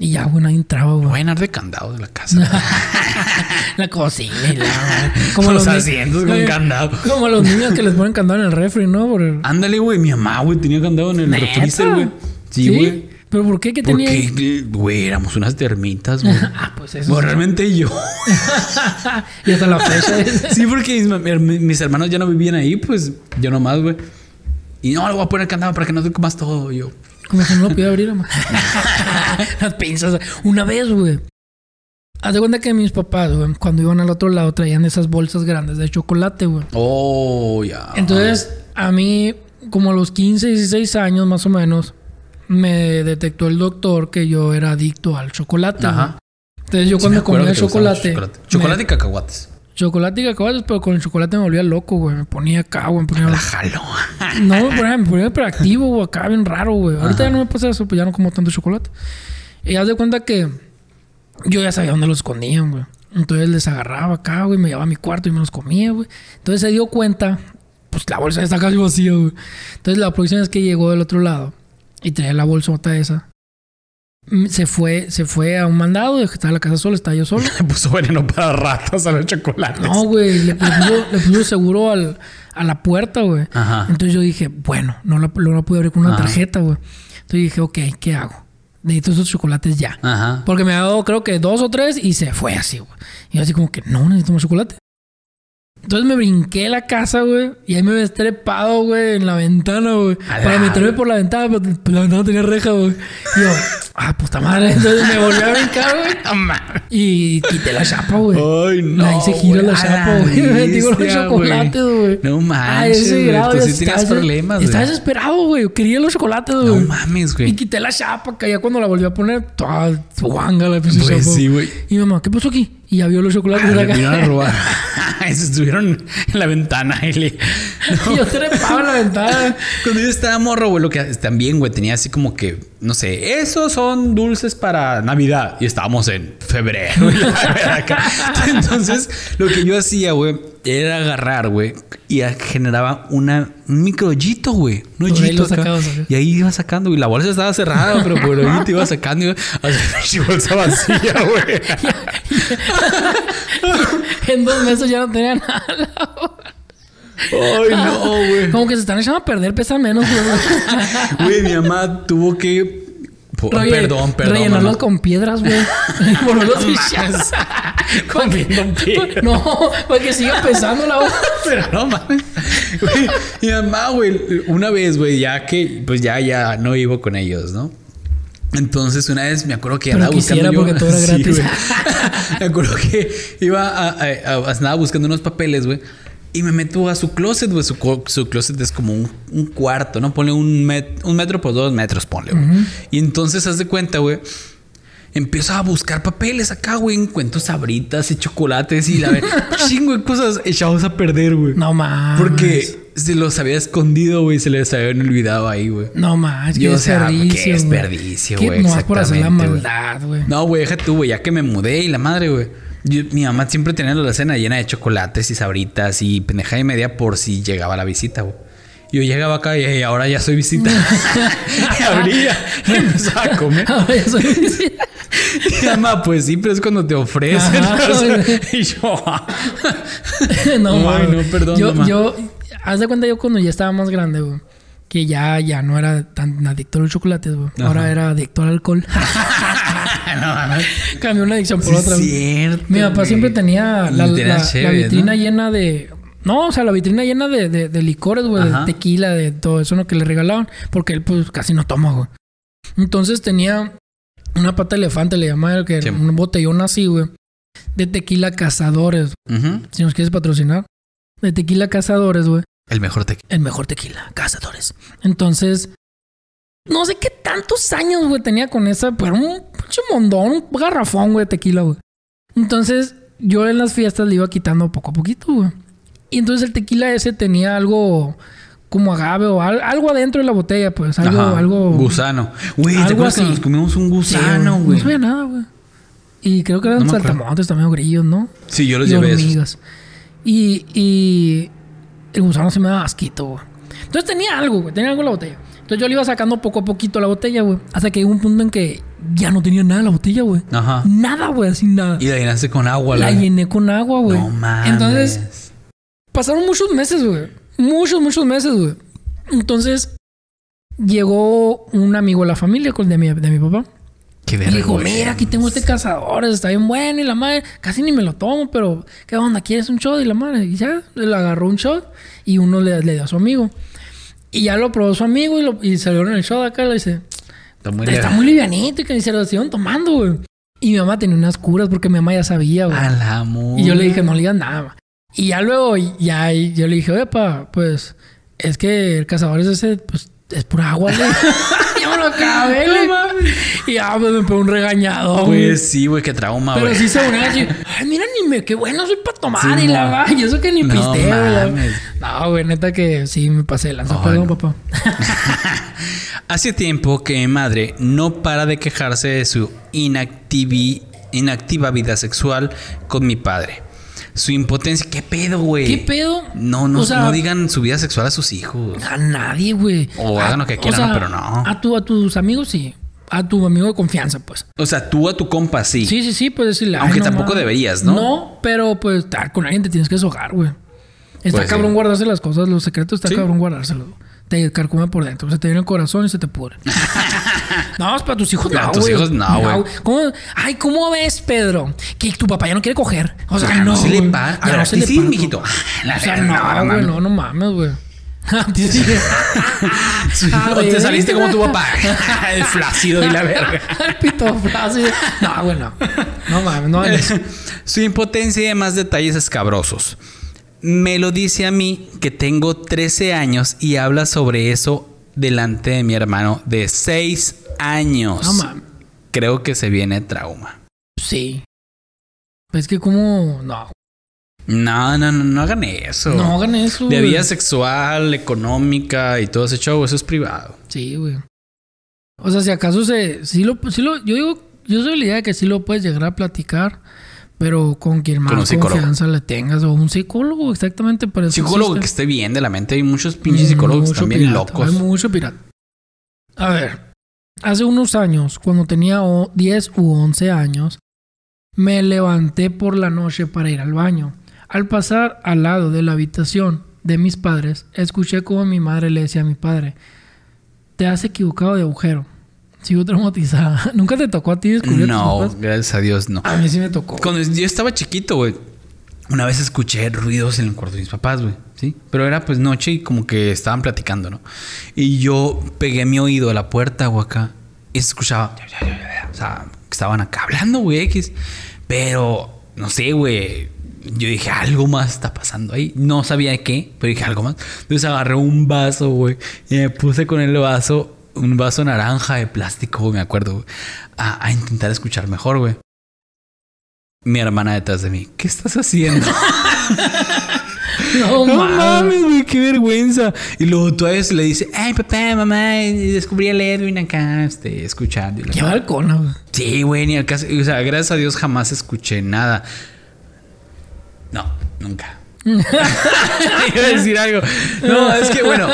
Y ya, güey, nadie entraba, güey. Voy a llenar de candado de la casa. <laughs> la cocina y la... Como <laughs> Los ni- asientos con candado. Como a los niños que les ponen candado en el refri, ¿no? Por... Ándale, güey. Mi mamá, güey, tenía candado en el refrigerador, güey. Sí, güey. ¿Pero por qué? ¿Qué tenía? Porque, güey, éramos unas termitas, güey. <laughs> Ah, pues eso. Bueno, sí. realmente yo. <laughs> y hasta la fecha. <laughs> sí, porque mis hermanos ya no vivían ahí, pues yo nomás, güey. Y no, le voy a poner candado para que no te comas todo. Yo, Como si no lo pudiera abrir, mamá. Las pinzas. Una vez, güey. Haz de cuenta que mis papás, güey, cuando iban al otro lado traían esas bolsas grandes de chocolate, güey. oh, ya. Entonces, a mí, como a los 15, 16 años más o menos, me detectó el doctor que yo era adicto al chocolate. Ajá. Entonces, yo Sí cuando comía chocolate. Chocolate, Chocolate y cacahuates. Chocolate y cacahuates, pero con el chocolate me volvía loco, güey. Me ponía acá, güey. Me ponía... La jalo. No, me ponía, me ponía hiperactivo, güey. Acá bien raro, güey. Ahorita ya no me pasa eso, pues ya no como tanto chocolate. Y haz de cuenta que yo ya sabía dónde los escondían, güey. Entonces les agarraba acá, güey. Me llevaba a mi cuarto y me los comía, güey. Entonces se dio cuenta, pues la bolsa está casi vacía, güey. Entonces la próxima vez que llegó del otro lado y traía la bolsota esa, mm, se fue, se fue a un mandado, estaba en la casa sola, estaba yo solo. Le <laughs> puso veneno para ratas a los chocolates. No, güey, le, puso, le puso seguro al, a la puerta, güey. Entonces yo dije, bueno, no la, no la pude abrir con una Ajá. tarjeta, güey. Entonces dije, ok, ¿qué hago? Necesito esos chocolates ya. Ajá. Porque me ha dado, creo que dos o tres y se fue así, güey. Y yo así como que, no, necesito más chocolate. Entonces me brinqué la casa, güey. Y ahí me había trepado, güey, en la ventana, güey. Para meterme por la ventana, pero pues, la ventana tenía reja, güey. Y yo, <laughs> ah, puta madre. <laughs> Entonces me volví a brincar, güey. <laughs> Mames. Y quité la chapa, güey. Ay, no. La hice gira la chapa, güey. Me con los chocolates, güey. No Ah, manches. ese güey. grado Tú sí tenías estaba- problemas, Estaba güey. desesperado, güey. Quería los chocolates, güey. No mames, Y güey. quité la chapa, que ya cuando la volví a poner, toda guanga la pinche Pues sí, güey. Y mi mamá, ¿qué pasó aquí? Y ya vio los chocolates Ah, de la vinieron a cara. <laughs> Se estuvieron en la ventana y le... Y yo trepaba en la ventana. <laughs> Cuando yo estaba morro, güey, lo que también, güey, tenía así como que, no sé, esos son dulces para Navidad. Y estábamos en febrero. <laughs> Entonces, lo que yo hacía, güey, era agarrar, güey, y generaba una, un microllito, güey. Un hoyito. Y ahí iba sacando, y la bolsa estaba cerrada, pero por ahí te iba sacando y iba a hacer bolsa vacía, güey. En dos meses ya no tenía nada. Ay, no, güey. Como que se están echando a perder, pesan menos. güey. Güey, mi mamá tuvo que. Relle- perdón, perdón. Rellenarlos con piedras, güey. <laughs> Volverlos a No echar. mames. Comiendo un pie. No, para que siga pesando la bolsa. <laughs> Pero no mames. Mi mamá, güey, una vez, güey, ya que, pues ya, ya no vivo con ellos, ¿no? Entonces, una vez me acuerdo que Pero andaba buscando. yo- porque todo era <laughs> Sí, gratis. güey. <laughs> me acuerdo que iba a, a- a- andaba buscando unos papeles, güey. Y me meto a su closet, güey. Su, su closet es como un, un cuarto, ¿no? Ponle un, met- un metro por dos metros, ponle, güey. Y entonces, haz de cuenta, güey. Empiezo a buscar papeles acá, güey. Encuentro sabritas y chocolates y la <laughs> chingo de cosas echados a perder, güey. No más. Porque se los había escondido, güey. Se les habían olvidado ahí, güey. No más, qué Yo, o sea, desperdicio. qué desperdicio, güey, No por hacer la maldad, güey. No, güey, deja tú, güey. Ya que me mudé y la madre, güey. Mi mamá siempre tenía la cena llena de chocolates y sabritas y pendeja y media por si llegaba la visita, güey. Yo llegaba acá y ahora ya soy visita. y <laughs> <laughs> abría y empezaba a comer. <laughs> Ahora ya soy Y mamá, pues sí, pero es cuando te ofrecen. Ajá, y yo, no, Ay, no, perdón, Yo, mamá. yo, haz de cuenta yo cuando ya estaba más grande, güey. Que ya, ya no era tan adicto a los chocolates, güey. Ahora era adicto al alcohol. <laughs> no. Cambió una adicción por Sí, otra. cierto, Mi papá güey. siempre tenía la, vitrina ¿no? llena de. No, o sea, la vitrina llena de, de- de licores, güey, de tequila, de todo eso ¿no? que le regalaban, porque él, pues, casi no toma, güey. Entonces tenía una pata de elefante, le llamaba, que era Sí. un botellón así, güey, de tequila cazadores. Ujú. Si nos quieres patrocinar, de tequila cazadores, güey. El mejor te El mejor tequila, cazadores. Entonces, no sé qué tantos años, güey, tenía con esa, pero un pinche mondón, un garrafón, güey, de tequila, güey. Entonces, yo en las fiestas le iba quitando poco a poquito, güey. Y entonces el tequila ese tenía algo como agave o al- algo adentro de la botella, pues, algo, Ajá. algo. Gusano. Güey, ¿te acuerdas que nos comimos un Sí, gusano, No güey? sabía nada, güey. Y creo que eran No saltamontes también, o grillos, ¿no? Sí, yo los y llevé esos. hormigas. Y, y el gusano se me daba asquito, güey. Entonces tenía algo, güey. Tenía algo en la botella. Entonces yo le iba sacando poco a poquito la botella, güey. Hasta que llegó un punto en que ya no tenía nada en la botella, güey. Ajá. Nada, güey, así nada. Y la llenaste con agua, La la llené con agua, güey. No mames. Entonces pasaron muchos meses, güey. Muchos, muchos meses, güey. Entonces llegó un amigo de la familia, con de mi, de mi papá. Qué vergüenza. mira, aquí tengo este cazador, está bien bueno. Y la madre, casi ni me lo tomo, pero ¿qué onda? ¿Quieres un shot? Y la madre, y ya, le agarró un shot y uno le, le dio a su amigo. Y ya lo probó su amigo y, lo, y salió en el shot acá le dice, Está muy está muy livianito y que se lo siguieron tomando, güey. Y mi mamá tenía unas curas porque mi mamá ya sabía, güey. A la Y yo le dije, no le digas nada. Y ya luego, ya yo le dije, oye, pa, pues es que el cazador es ese, pues es pura agua, güey. <laughs> <laughs> me lo acabé. Y ya, pues me pegó un regañado. Pues sí, güey, qué trauma, Pero güey. sí se unían así, ay, mira, ni me, qué bueno soy para tomar Sí, y la va. Y eso que ni No pisteo, mames. No, güey, neta que sí me pasé de lanza. Ay, Perdón, no. papá. <laughs> Hace tiempo que mi madre no para de quejarse de su inactivi- inactiva vida sexual con mi padre. Su impotencia. ¿Qué pedo, güey? ¿Qué pedo? No, no, O sea, no digan su vida sexual a sus hijos. A nadie, güey. O hagan lo que quieran, pero no. A, tu, a tus amigos sí. A tu amigo de confianza, pues. O sea, tú a tu compa sí. Sí, sí, sí, puedes decirle. Aunque "Ay, no tampoco mames". deberías, ¿no? No, pero pues con alguien te tienes que deshogar, güey. Está Pues, cabrón sí. guardarse las cosas, los secretos está Sí. cabrón guardárselos. Te carcome por dentro, se te viene el corazón y se te pudre. <laughs> no, es para tus hijos Para no, tus güey. hijos no, güey. ¿Cómo? Ay, ¿cómo ves, Pedro? Que tu papá ya no quiere coger. O sea, Ya no no. se le para. Ya no se le sí, para. mijito. La O sea, no, güey, mames. no, no mames, güey. A <laughs> ti sí. A O te saliste como tu papá. <laughs> El flácido y la verga. <laughs> El pito flácido. No, güey, no. No mames, no eso. Su impotencia y demás detalles escabrosos. Me lo dice a mí que tengo 13 años y habla sobre eso delante de mi hermano de 6 años. No mames. Creo que se viene trauma. Sí. Pues que como... No. No, no, no, no hagan eso. No hagan eso, De vida sexual, económica y todo ese show, eso es privado. Sí, güey. O sea, si acaso se... Sí lo, sí lo, yo digo... Yo soy la idea de que sí lo puedes llegar a platicar. Pero con quien más Con confianza le tengas. O un psicólogo, exactamente. Para eso Psicólogo que esté bien de la mente. Hay muchos pinches psicólogos están bien pirata, locos. Hay mucho pirata. A ver, hace unos años, cuando tenía o- 10 u 11 años, me levanté por la noche para ir al baño. Al pasar al lado de la habitación de mis padres, escuché como mi madre le decía a mi padre, te has equivocado de agujero. Sigo traumatizada. <laughs> ¿Nunca te tocó a ti descubrir a tus No, papás? gracias a Dios, no. A mí sí me tocó. Cuando yo estaba chiquito, güey, una vez escuché ruidos en el cuarto de mis papás, güey, ¿sí? Pero era pues noche y como que estaban platicando, ¿no? Y yo pegué mi oído a la puerta, güey, acá y escuchaba, o sea, estaban acá hablando, güey, X. Pero, no sé, güey. Yo dije, algo más está pasando ahí. No sabía qué, pero dije algo más. Entonces agarré un vaso, güey, y me puse con el vaso, un vaso naranja de plástico, me acuerdo, a, a intentar escuchar mejor, güey. Mi hermana detrás de mí. ¿Qué estás haciendo? <laughs> No, no mames. güey, qué vergüenza. Y luego todavía se le dice, ay, papá, mamá, y descubrí al Edwin acá, este, escuchando. Qué balcona, güey. Sí, güey, ni al caso. O sea, gracias a Dios jamás escuché nada. No, nunca. <laughs> Iba a decir algo. No, es que bueno,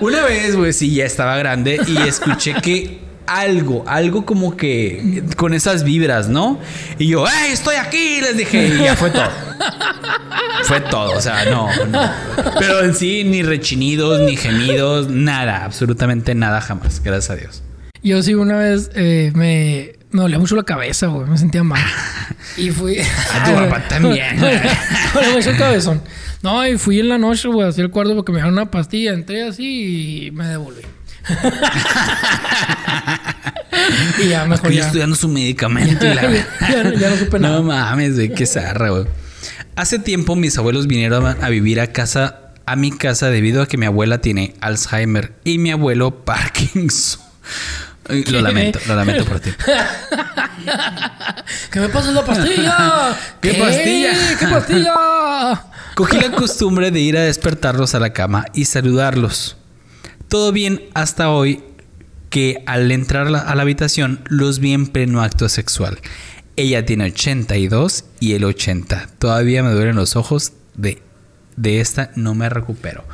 una vez, güey, sí, ya estaba grande y escuché que algo, algo como que con esas vibras, ¿no? Y yo, ¡ay, estoy aquí! Les dije, y ya fue todo. Fue todo, o sea, no, no. Pero en sí, ni rechinidos, ni gemidos, nada, absolutamente nada jamás, gracias a Dios. Yo sí una vez eh, me, me dolía mucho la cabeza, güey. Me sentía mal. <laughs> Y fui... A tu papá <laughs> también. me dolía mucho el cabezón. No, y fui en la noche, güey, hacia el cuarto porque me dieron una pastilla. Entré así y me devolví. <laughs> y ya mejor ya. estudiando su medicamento y la Ya no- ya no supe nada. No mames, güey, qué zarra, güey. Hace tiempo mis abuelos vinieron a vivir a casa, a mi casa, debido a que mi abuela tiene Alzheimer y mi abuelo Parkinson. Lo lamento, lo lamento por ti. <laughs> ¿Qué me pasa la pastilla? ¿Qué pastilla? ¿Qué pastilla? <laughs> Cogí la costumbre de ir a despertarlos a la cama y saludarlos. Todo bien hasta hoy que al entrar a la habitación los vi en pleno acto sexual. Ella tiene 82 y él 80. Todavía me duelen los ojos de, de esta, no me recupero.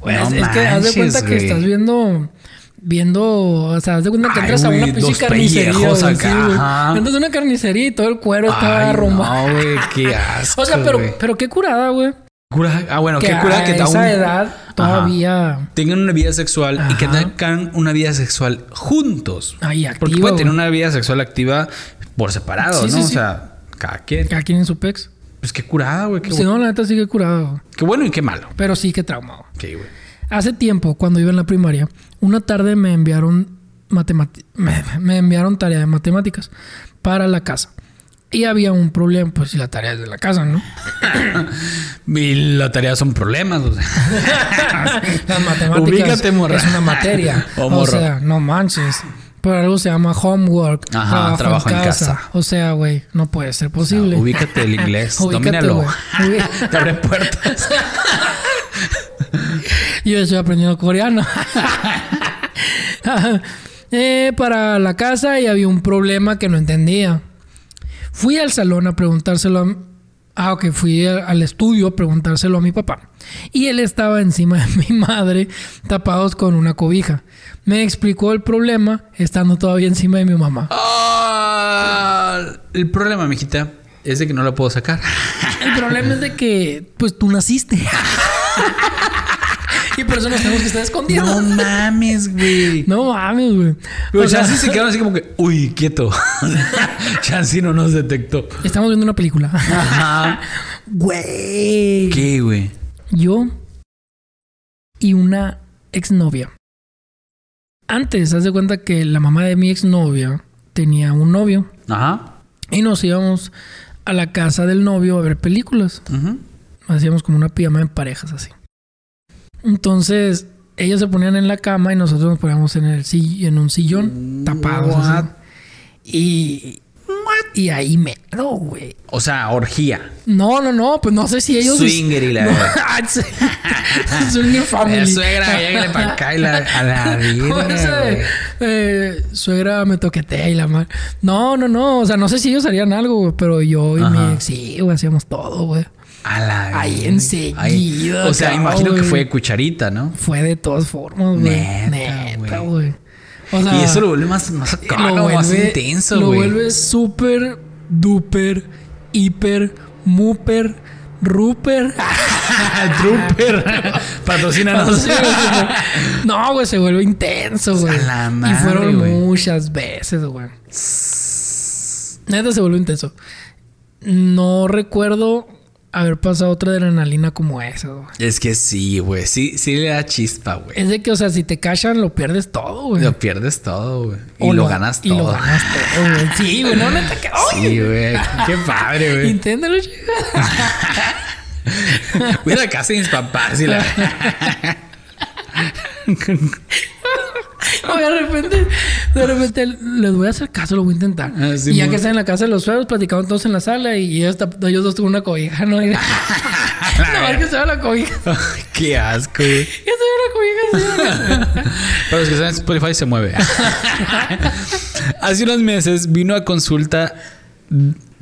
Pues, No es que haz de cuenta que güey. estás viendo. Viendo, o sea, de cuenta que Ay, entras a una pinche carnicería. acá, sí. Entras a una carnicería y todo el cuero está Ay, arrumbado. No, güey, qué asco. <laughs> o sea, pero, qué curada, güey. Cura- ah, bueno, Que qué cura a que esa aún edad todavía. tengan una vida sexual y que tengan una vida sexual juntos. Ahí Porque activa, pueden tener güey. una vida sexual activa por separado, Sí, ¿no? sí, O sea, cada quien. Cada quien en su pex. Pues qué curada, güey. Qué, Si no, la neta sigue curado. qué bueno y qué malo. Pero sí que trauma. Sí, güey. Hace tiempo, cuando iba en la primaria, una tarde me enviaron me, me enviaron tarea de matemáticas para la casa. Y había un problema, pues, y la tarea es de la casa, ¿no? <laughs> Y la tarea son problemas, o sea. <laughs> Las matemáticas Ubícate, morra. es una materia. <laughs> Oh, o sea, no manches. Por algo se llama homework. Ajá, trabajo en casa. O sea, güey, no puede ser posible. Ubícate el inglés, domínalo. Te abre puertas. Yo estoy aprendiendo coreano. <laughs> Eh, para la casa y había un problema que no entendía. Fui al salón a preguntárselo a... Ah, ok, fui al estudio a preguntárselo a mi papá. Y él estaba encima de <laughs> mi madre, tapados con una cobija. Me explicó el problema estando todavía encima de mi mamá. Ah, el problema, mijita, es de que no la puedo sacar. El problema es de que, pues tú naciste. <laughs> nos tenemos que estar escondiendo. No mames, güey. <laughs> No mames, güey. Pero O sea, se quedaron así como que, uy, quieto. <laughs> Chansey no nos detectó. Estamos viendo una película. Ajá. <laughs> Güey. ¿Qué, güey? Yo y una exnovia. Antes, haz de cuenta que la mamá de mi exnovia tenía un novio Ajá. y nos íbamos a la casa del novio a ver películas. Ujú. Hacíamos como una pijama en parejas así. Entonces, ellos se ponían en la cama y nosotros nos poníamos en el sill- en un sillón tapados así. Y y ahí me güey. O sea, orgía. No, no, no, pues no sé si ellos Swinger y la No, verdad. <laughs> sí. <laughs> Swinger family. Eh, suegra, llégale para acá y la, a la <laughs> vida. de, eh, suegra me toquetea y la madre. No, no, no. O sea, no sé si ellos harían algo, güey, pero yo y Ajá. mi ex, sí, güey, hacíamos todo, güey. A la Ahí vida. enseguida. O sea, imagino que fue cucharita, ¿no? Fue de todas formas, güey. Neta, güey. güey. O sea, y eso lo vuelve más, más lo ¿no? más intenso, Lo güey. vuelve súper, duper, hiper, muper, ruper. <laughs> Trooper. Patrocínanos. <laughs> no, güey, se vuelve intenso, güey. Y fueron muchas veces, güey. Neta se vuelve intenso. No recuerdo haber pasado otra adrenalina como esa, güey. es que sí, güey. Sí, sí le da chispa, güey. Es de que, o sea, si te cachan, lo pierdes todo, güey. Lo pierdes todo, güey. Y lo ganas Y todo. lo ganas todo, güey. <laughs> Sí, güey. No, neta que... Sí, güey. Qué padre, güey. Inténtalo, <laughs> chica. Voy a la casa de mis papás y la... <laughs> <laughs> O de repente, de repente les voy a hacer caso, lo voy a intentar. Ah, sí, y ya que están en la casa de los suegros, platicaban todos en la sala y ellos, ellos dos tuvieron una cobija, ¿no? Y, <laughs> <laughs> no, es que se ve la cobija. Qué asco, güey. Que se ve la cobija. Para los que saben, Spotify se mueve. Hace unos meses vino a consulta.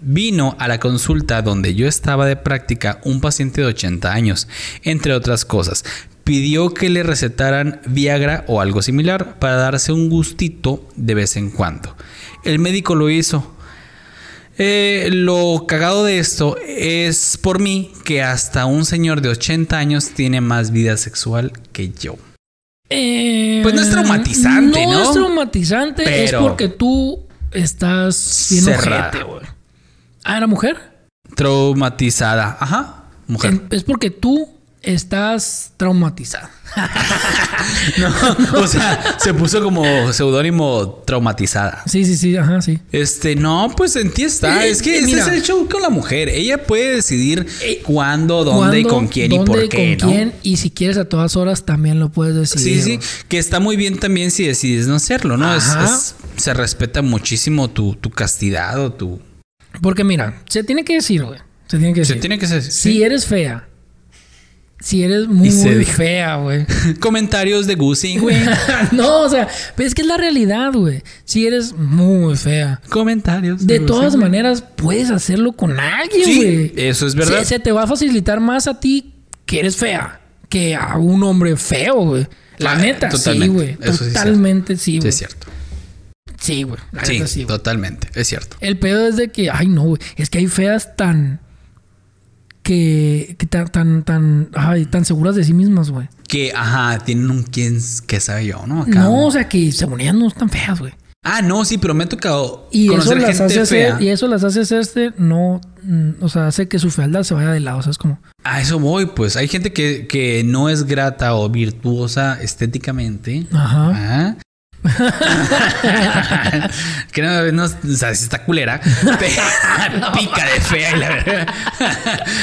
Vino a la consulta donde yo estaba de práctica un paciente de 80 años, entre otras cosas. Pidió que le recetaran Viagra o algo similar para darse un gustito de vez en cuando. El médico lo hizo. Eh, lo cagado de esto es por mí que hasta un señor de 80 años tiene más vida sexual que yo. Eh, Pues no es traumatizante, ¿no? No es traumatizante, es porque tú estás bien Cerrada. güey. Ah, ¿era mujer? Traumatizada. Ajá. Mujer. En- es porque tú estás traumatizada. <laughs> No, o sea, se puso como seudónimo traumatizada. Sí, sí, sí, ajá, sí. Este, no, pues en ti está. Eh, es que eh, ese es el show con la mujer. Ella puede decidir Eh, cuándo, dónde y ¿Cuándo, con quién y por qué, con ¿no? quién, y si quieres a todas horas también lo puedes decidir. Sí, sí, que está muy bien también si decides no hacerlo, ¿no? Es- se respeta muchísimo tu, tu castidad o tu... Porque mira, se tiene que decir, güey. Se tiene que Se decir. tiene que ser... Si sí. eres fea, si eres muy se fea, güey. <laughs> Comentarios de Gusi, güey. <laughs> no, o sea, pero es que es la realidad, güey. Si eres muy fea. Comentarios. De todas güey. maneras, puedes hacerlo con alguien, Sí, güey. eso es verdad. Se, se te va a facilitar más a ti que eres fea que a un hombre feo, güey. La Ah, neta, sí, totalmente. güey. Sí es Totalmente sí, Sí, güey. es cierto. Sí, güey. Sí, totalmente. Es cierto. El pedo es de que, ay, no, güey. Es que hay feas tan. que. que tan, tan, tan. Ay, tan seguras de sí mismas, güey. Que, ajá, tienen un quién que sabe yo, ¿no? Acá. No, o sea, que según ellas no están feas, güey. Ah, no, sí, pero me ha tocado Y eso conocer las gente hace fea. y eso las hace hacerse, no, mm, o sea, hace que su fealdad se vaya de lado, o sea, es como, A eso voy, pues. Hay gente que, que no es grata o virtuosa estéticamente. ajá, Ajá. <laughs> que no, no, o sea, si está culera. <laughs> pica de fea y la verdad.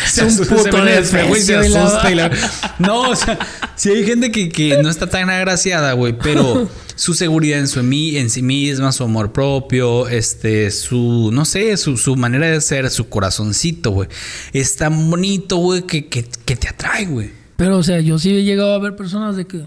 se, un puto se y se defecio y la- asusta y la- No, o sea, si hay gente que, que no está tan agraciada, güey, pero su seguridad en su en sí misma, su amor propio, este, su, no sé, su, su manera de ser, su corazoncito, güey, es tan bonito, güey, que, que, que te atrae, güey. Pero, o sea, yo sí he llegado a ver personas de que.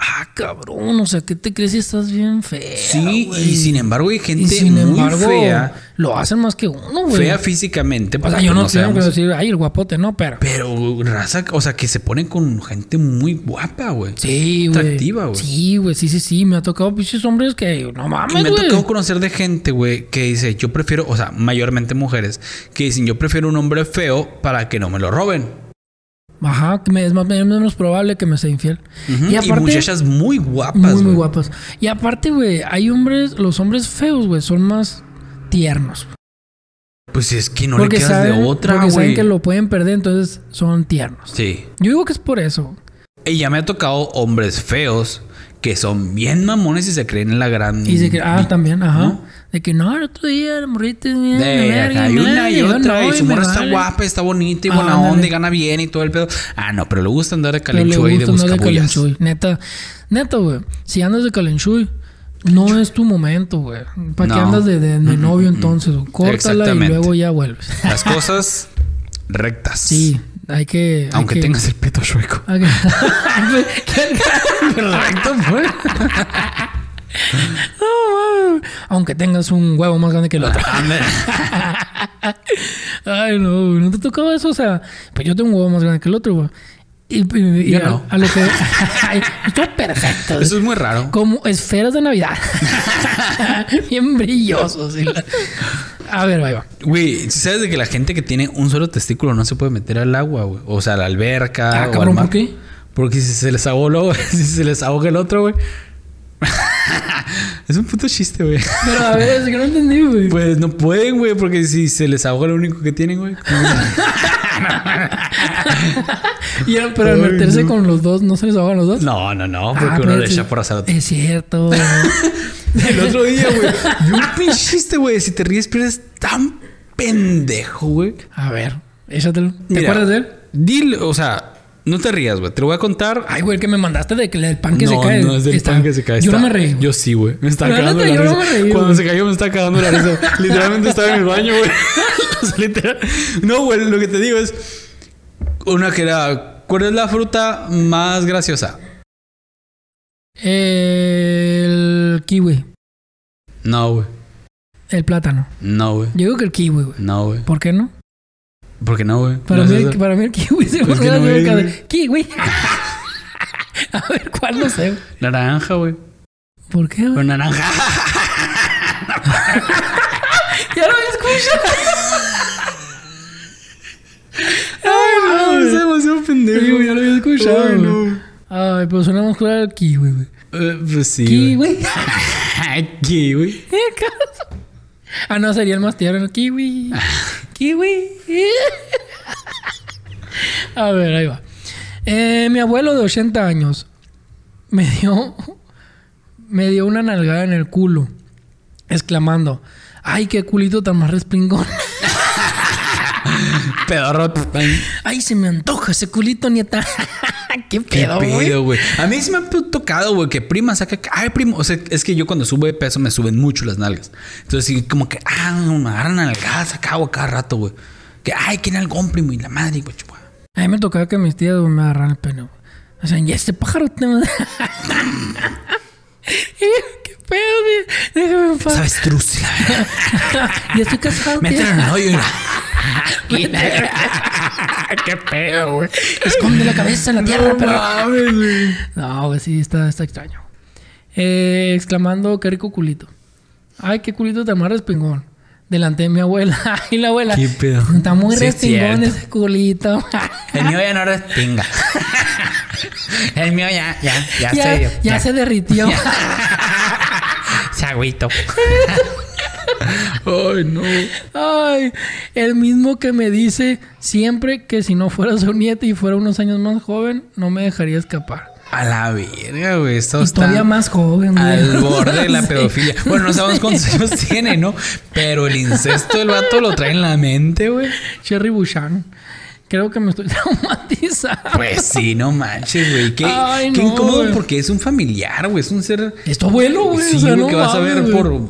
Ah, cabrón, o sea, ¿qué te crees si estás bien fea? Sí, güey? y sin embargo hay gente sin muy embargo, fea, Lo hacen más que uno, güey. fea físicamente. O sea, yo no pues tengo que decir, ay, el guapote, no, pero. Pero raza, o sea, que se pone con gente muy guapa, güey. Sí, güey. Atractiva, güey. Sí, güey, sí, sí, sí. Me ha tocado pinches hombres que no mames, me ha güey. tocado conocer de gente, güey, que dice, yo prefiero, o sea, mayormente mujeres, que dicen, yo prefiero un hombre feo para que no me lo roben. Ajá, que me, es más es menos probable que me sea infiel. Ujú, Y Y, aparte, muchachas muy guapas, muy, muy güey. guapas. Y aparte, güey, hay hombres, los hombres feos, güey, son más tiernos. Pues es que no porque le quedas saben, de otra, porque saben güey. que lo pueden perder, entonces son tiernos. Sí. Yo digo que es por eso. Y ya me ha tocado hombres feos que son bien mamones y se creen en la gran... Y se que, ah, también, ajá. ¿no? De que no, el otro día la morrita es bien, De verga, hay una y otra, y su morra está vale. guapa, está bonita y Ah, buena onda y gana bien y todo el pedo. Ah, no, pero le gusta andar de calenchuy y de de buscabullas. calenchuy. Neta, neta, güey. Si andas de calenchuy, no es tu momento, güey. ¿Para qué No. andas de, de- de novio entonces? güey? Córtala y luego ya vuelves. Las <laughs> cosas rectas. Sí, hay que. hay Aunque que- tengas el pito chueco. hay que- <laughs> <laughs> Perfecto, pues. <laughs> Aunque tengas un huevo más grande que el otro. <laughs> Ay, no, ¿no te tocaba eso? O sea, pues yo tengo un huevo más grande que el otro, güey. Y, y- Yo a, no. a lo que. <laughs> Estuvo perfecto. Eso es muy raro. Como esferas de Navidad. Bien brillosos. y la- A ver, va. Güey, si sabes de que la gente que tiene un solo testículo no se puede meter al agua, güey. O sea, a la alberca. Ah, o cabrón, al mar. ¿por qué? Porque si se les ahogó si se les ahoga el otro, güey. <laughs> es un puto chiste, güey. Pero a ver, es que no entendí, güey. Pues no pueden, güey, porque si se les ahoga lo único que tienen, güey. <laughs> Y era- pero al meterse no. con los dos, ¿no se les ahogan los dos? No, no, no, porque Ah, uno pero le echa por asado. Es cierto. <laughs> El otro día, güey, vi un pinche chiste, güey. Si te ríes, pierdes tan pendejo, güey. A ver, échatelo. ¿Te Mira, acuerdas de él? Dile, o sea, no te rías, güey. Te lo voy a contar. Ay, güey, el que me mandaste de que del pan que no, se cae. no es del Está- pan que se cae. Yo no me reí. Yo sí, güey. Me estaba cagando la yo no risa. me reí, Cuando se cayó me estaba cagando la risa. <laughs> Literalmente estaba en el baño, güey. <laughs> No, güey, lo que te digo es una que era ¿Cuál es la fruta más graciosa? El kiwi. No, güey. El plátano. No, güey. Yo digo que el kiwi, güey. No, güey. ¿Por qué no? ¿Por qué no, güey? Para, No mí, para mí el kiwi se me no de. Kiwi. <laughs> A ver, ¿cuál no sé? Naranja, güey. ¿Por qué, güey? Naranja. <laughs> <laughs> Ya lo había escuchado. Ay, no, es demasiado pendejo. Güey, ya lo había escuchado. Ay, güey. no. Ay, pero suena más claro el kiwi, güey. Eh, pues sí. Kiwi. Kiwi. Ah, no, sería el más tierno. Kiwi. <laughs> Kiwi. A ver, ahí va. Eh, mi abuelo de 80 años me dio, me dio una nalgada en el culo, exclamando: ¡Ay, qué culito tan más respingón! <laughs> Pedorro. ¡Ay, se me antoja ese culito, nieta! <laughs> ¡Qué ¿Qué pedo, güey! A mí sí me ha tocado, güey, que prima saca. Ay, primo. O sea, es que yo cuando subo de peso me suben mucho las nalgas. Entonces, sí, como que, ah, me agarran nalgadas acá, güey, cada rato, güey. Que, ay, qué nalgón, primo. Y la madre, güey, chupá. A mí me tocaba que mis tías me agarraran el pene. güey. O sea, y este pájaro <laughs> <laughs> te... ¿Qué pedo? Déjame en paz. ¿Sabes, trus? <laughs> y estoy casado. Mételo en el hoyo, <laughs> mira. Qué pedo, güey. Esconde la cabeza en la tierra, pero. mames, güey. No, güey, sí, está, está extraño. Eh, exclamando, qué rico culito. Ay, qué culito tan más respingón. Delante de mi abuela. <laughs> y la abuela. ¿Qué pedo? Está muy Sí, es respingón ese culito. El mío ya no respinga. El mío ya, ya, ya, ya, se dio. ya se derritió. Se agüito. <laughs> Ay, no. Ay, el mismo que me dice siempre que si no fuera su nieta y fuera unos años más joven, no me dejaría escapar. A la verga, güey. Esto está todavía más joven, güey. al borde de la <laughs> Sí. pedofilia. Bueno, no sabemos cuántos <laughs> años tiene, ¿no? Pero el incesto del vato lo trae en la mente, güey. Cherry Bushan. Creo que me estoy <laughs> traumatizando. Pues sí, no manches, güey. Qué, Ay, qué no, incómodo porque es un familiar, güey. Es un ser. Es tu abuelo, güey. Sí, o sea, no que vas a ver por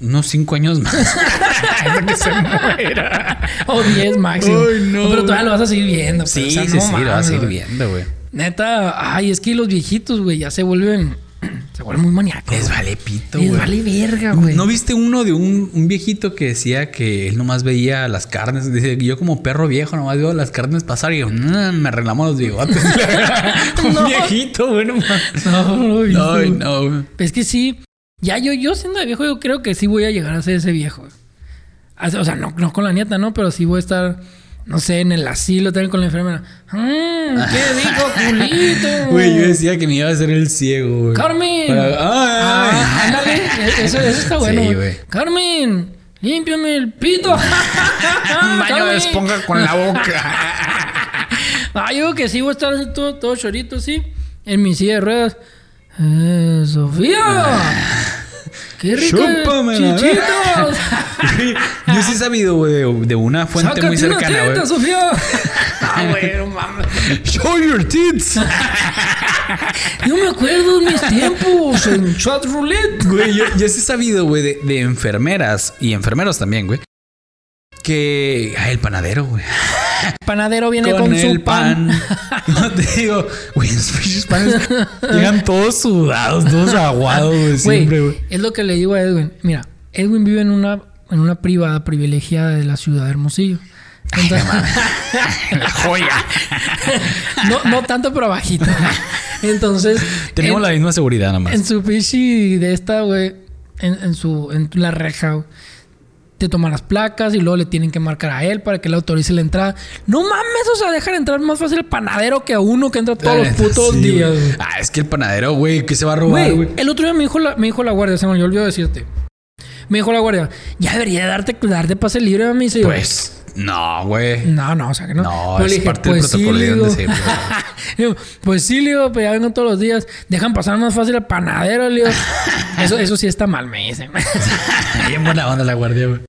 unos cinco años más. <laughs> Hasta que se muera. O 10 máximo. Ay, no, Pero todavía lo vas a seguir viendo. Sí, o sea, sí, no sí, lo vas a seguir viendo, güey. Neta, ay, es que los viejitos, güey, ya se vuelven. <clears throat> Se vuelven muy maníacos. Les vale pito, Les güey. vale verga, güey. ¿No viste uno de un, un viejito que decía que él nomás veía las carnes? Dice, yo como perro viejo nomás veo las carnes pasar y yo, "Mm, me arreglamos los bigotes. <laughs> <laughs> un No. viejito, güey, no. No, no no, güey. Es que sí, ya yo, yo siendo de viejo, yo creo que sí voy a llegar a ser ese viejo. O sea, no, no con la nieta, ¿no? Pero sí voy a estar, no sé, en el asilo, también con la enfermera. Mm, <laughs> ¿Qué dijo Julito? Güey, yo decía que me iba a hacer el ciego, güey. Carmen. Para- Ah, Ay, ándale, eso, eso está bueno. Sí, güey. Carmen, límpiame el pito. <laughs> Un baño de esponja con la boca. <laughs> Ah, yo que sí voy a estar así todo, todo chorito así, en mi silla de ruedas. Eh, Sofía. Qué rico. Chichitos. <laughs> Yo sí he sabido, güey, de, de una fuente Sácate muy cercana, güey. Sofía. <laughs> ah, güey, no mames. Show your tits. <laughs> Yo me acuerdo de mis tiempos en chat roulette. Güey, yo, yo sí he sabido, güey, de, de enfermeras y enfermeros también, güey. Que. Ay, el panadero, güey. <laughs> Panadero viene Con, con, el su pan. <laughs> No te digo, güey, los panes llegan todos sudados, todos aguados, güey, siempre, güey. es lo que le digo a Edwin. Mira, Edwin vive en una, en una privada privilegiada de la ciudad de Hermosillo. Entonces- <laughs> La joya. no, no tanto, pero bajito. Entonces, Tenemos en, la misma seguridad, nada más. en su pichi de esta, güey, en, en su, en la reja, güey, te toman las placas y luego le tienen que marcar a él para que le autorice la entrada. No mames, o sea, dejar entrar más fácil el panadero que a uno que entra todos los <laughs> putos sí, días. Ah, es que el panadero, güey, que se va a robar, Güey, el otro día me dijo la, me dijo la guardia, se me olvidó decirte. Me dijo la guardia, ya debería darte, darte pase libre a mí. Pues, no, güey. No, no, o sea que no. No, Pero es parte del protocolo, de. <laughs> Digo, pues sí, le digo, pero ya vengo todos los días. Dejan pasar más fácil al panadero, le digo. <laughs> Eso, eso sí está mal, me dicen. Bien buena onda la guardia, güey.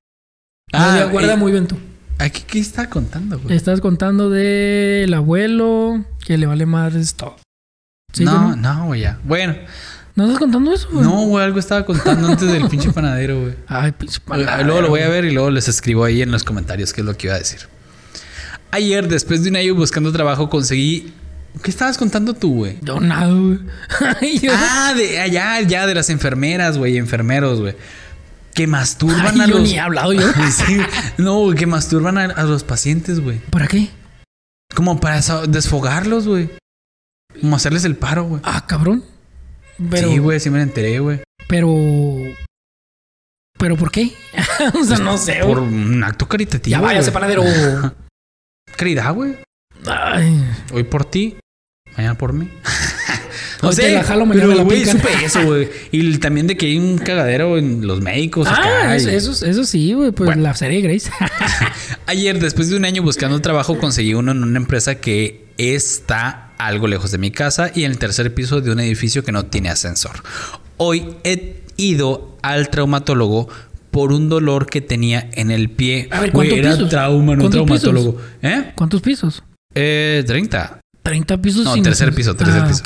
Ah, guarda eh, muy bien tú. ¿Aquí qué está contando, güey? Estás contando del abuelo que le vale madres todo. ¿Sí, no, güey? no, güey, ya. Bueno, ¿No estás contando eso, güey? no, güey, algo estaba contando antes del <laughs> pinche panadero, güey. Ay, pinche Luego panadero. lo voy a ver y luego les escribo ahí en los comentarios qué es lo que iba a decir. Ayer, después de un año buscando trabajo, conseguí. ¿Qué estabas contando tú, güey? <laughs> Yo nada, güey. Ah, de allá, ya, de las enfermeras, güey, enfermeros, güey. Que masturban Ay, a yo los. ni he hablado yo. <laughs> Sí, no, que masturban a, a los pacientes, güey. ¿Para qué? Como para desfogarlos, güey. Como hacerles el paro, güey. Ah, cabrón. Pero, Sí, güey, sí me enteré, güey. pero. ¿Pero por qué? <laughs> o sea, no sé, Por un acto caritativo. Ya váyase, güey. panadero. <laughs> Caridad, güey. Hoy por ti, mañana por mí. Hoy te la jalo, pero, la güey, supe eso, güey. <laughs> Y también de que hay un cagadero en los médicos. Ah, acá, eso, y- eso, eso sí, güey. Pues Bueno. la serie Grace. <laughs> <laughs> Ayer, después de un año buscando trabajo, conseguí uno en una empresa que está algo lejos de mi casa y en el tercer piso de un edificio que no tiene ascensor. Hoy he ido al traumatólogo por un dolor que tenía en el pie. A ver, Güey, ¿cuántos era pisos? trauma, no traumatólogo. ¿Eh? ¿Cuántos pisos? Eh, 30. 30 pisos. No, sin tercer piso, tercer Ah, piso.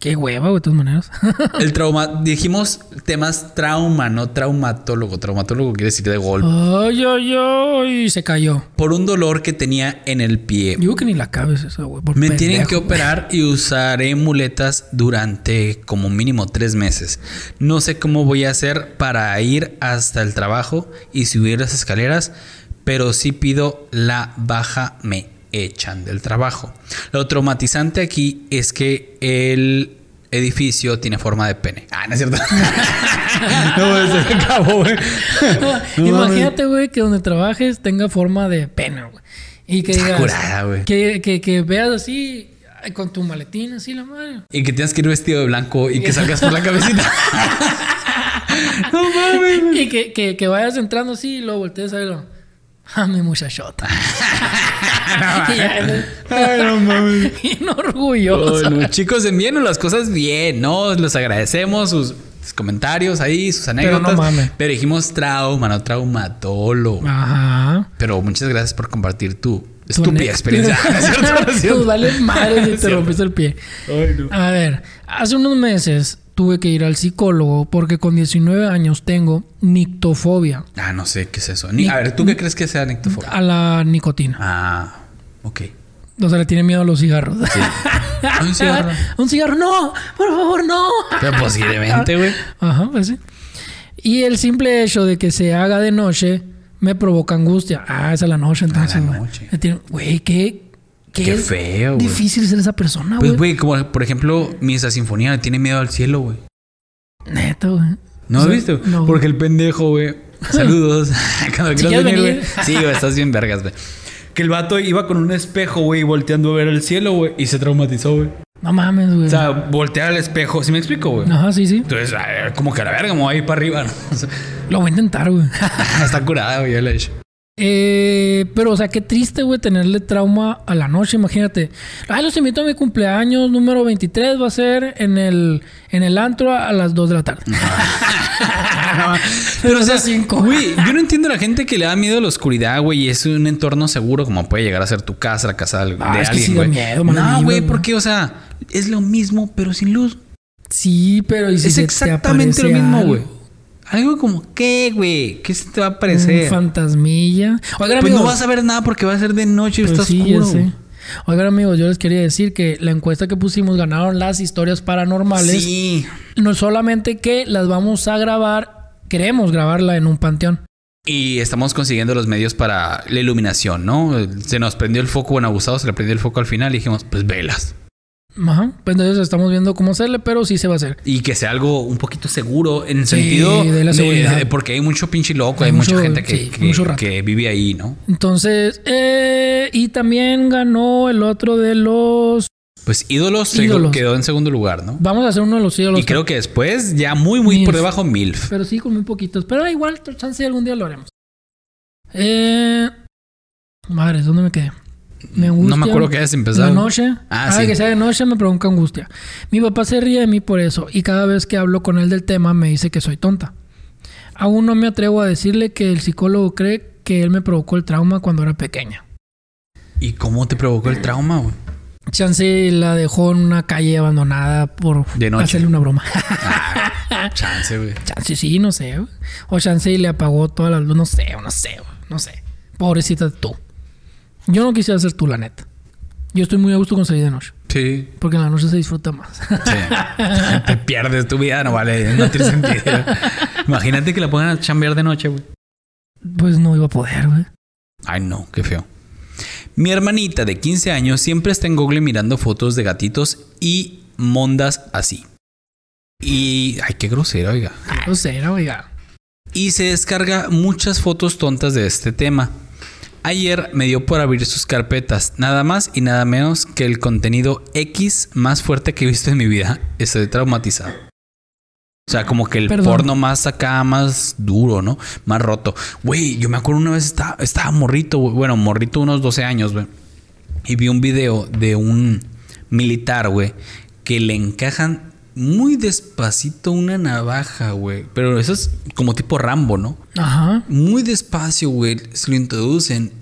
Qué hueva, güey, de todas maneras. <laughs> El trauma, dijimos temas trauma, no traumatólogo. Traumatólogo quiere decir de golpe. ay, ay, ay. Se cayó. Por un dolor que tenía en el pie. Yo que ni la cabeza esa, güey. por Me pendejo, tienen que operar y usaré muletas durante como mínimo tres meses. No sé cómo voy a hacer para ir hasta el trabajo y subir las escaleras, pero si pido la baja me echan del trabajo. Lo traumatizante aquí es que el edificio tiene forma de pene. Ah, no es cierto. <laughs> no, se acabó, güey. <laughs> No Imagínate, güey, que donde trabajes tenga forma de pena, güey. Y que digas. curada. Que, que, que veas así, con tu maletín, así la madre. Y que tengas que ir vestido de blanco y que <laughs> salgas por la cabecita. no mames. Y que, que, que vayas entrando así y luego voltees a verlo. A mi muchachota. <laughs> Ay, no mames. <laughs> Bien orgulloso. Oh, no, Chicos, envíenos las cosas bien, ¿no? Les agradecemos sus, sus comentarios ahí, sus no anécdotas. mames. Pero dijimos trauma, no traumatólogo. Ajá. Pero muchas gracias por compartir tu estúpida experiencia. ¿No? ¿No? Pues vale madre si <laughs> te rompiste el pie. Ay, no. A ver, hace unos meses tuve que ir al psicólogo porque con 19 años tengo nictofobia Ah, no sé qué es eso. Ni- a ver, ¿tú qué crees que sea nictofobia? a la nicotina. Ah, ok. O sea, le tiene miedo a los cigarros. Ah, un cigarro. <laughs> Un cigarro, no, por favor, no. Pero posiblemente, güey. Ajá, pues sí. Y el simple hecho de que se haga de noche me provoca angustia. Ah, es a la noche entonces. la güey. noche. Güey, qué, qué, Qué feo, güey. Difícil ser esa persona, Pues, güey. güey, como por ejemplo, Misa Sinfonía le tiene miedo al cielo, güey. Neta, güey. ¿No O has sea, visto? no. Porque el pendejo, güey. <laughs> Saludos. Cuando Si quieras venir, güey. Sí, güey, estás bien vergas, güey. Que el vato iba con un espejo, güey, volteando a ver el cielo, güey, y se traumatizó, güey. No mames, güey. O sea, voltear al espejo, ¿sí me explico, güey? Ajá, sí, sí. Entonces, como que a la verga, me voy a ir para arriba, ¿no? O <laughs> sea, Lo voy a intentar, güey. <laughs> está curada, güey, ya la he hecho. Eh, pero, o sea, qué triste, güey, tenerle trauma a la noche. Imagínate. Ay, los invito a mi cumpleaños número 23. Va a ser en el, en el antro a las 2 de la tarde. <laughs> Pero, o sea, cinco. güey, yo no entiendo a la gente que le da miedo a la oscuridad, güey, y es un entorno seguro como puede llegar a ser tu casa, la casa de, Ah, de es que alguien, da miedo, no, güey, porque, o sea, es lo mismo, pero sin luz. Sí, pero ¿y si es exactamente lo mismo, güey. Algo como, ¿qué, güey? ¿Qué se te va a Un aparecer? fantasmilla. Oigan, Pues no vas a ver nada porque va a ser de noche y Pues está sí, oscuro. ya sé. Oigan, amigos, yo les quería decir que la encuesta que pusimos ganaron las historias paranormales. Sí. No solamente que las vamos a grabar, queremos grabarla en un panteón. Y estamos consiguiendo los medios para la iluminación, ¿no? Se nos prendió el foco, bueno, abusado, se le prendió el foco al final y dijimos, pues velas. Ajá. Pues entonces estamos viendo cómo hacerle, pero sí se va a hacer. Y que sea algo un poquito seguro en Sí, sentido de la seguridad. porque hay mucho pinche loco, Hay hay, mucha gente que, sí, que- mucho rato. que vive ahí, ¿no? Entonces, eh, y también ganó el otro de los. Pues ídolos, quedó en segundo lugar, ¿no? Vamos a hacer uno de los ídolos. Y creo que después, ya muy, muy por debajo, MILF. Pero sí, con muy poquitos. Pero igual, chance algún día lo haremos. Eh. Madres, ¿dónde me quedé? Me No angustia. me acuerdo que hayas empezado. la noche. Ah, Ah, sí. que sea de noche me provoca angustia. Mi papá se ríe de mí por eso. Y cada vez que hablo con él del tema me dice que soy tonta. Aún no me atrevo a decirle que el psicólogo cree que él me provocó el trauma cuando era pequeña. ¿Y cómo te provocó el trauma, güey? Chance la dejó en una calle abandonada por De noche. hacerle una broma. Ah, chance, güey. <laughs> chance sí, no sé. O chance le apagó todas las luces. No sé, no sé, güey, no sé. Pobrecita tú. Yo no quisiera ser tú, la neta. Yo estoy muy a gusto con salir de noche. Sí. Porque en la noche se disfruta más. Sí. <laughs> Te pierdes tu vida, no vale, no tiene sentido. Imagínate que la pongan a chambear de noche, güey. pues no iba a poder, güey. Ay, no, qué feo. Mi hermanita de 15 años siempre está en Google mirando fotos de gatitos y mondas así. Y. Ay, qué grosero, oiga. No sé, era, oiga. Y se descarga muchas fotos tontas de este tema. Ayer me dio por abrir sus carpetas, nada más y nada menos que el contenido X más fuerte que he visto en mi vida. Estoy traumatizado. O sea, como que el Perdón. porno más acá, más duro, ¿no? Más roto. Güey, yo me acuerdo una vez estaba, estaba morrito, güey. Bueno, morrito unos 12 años, güey. Y vi un video de un militar, güey, que le encajan muy despacito una navaja, güey. Pero eso es como tipo Rambo, ¿no? Ajá. Muy despacio, güey. Se lo introducen.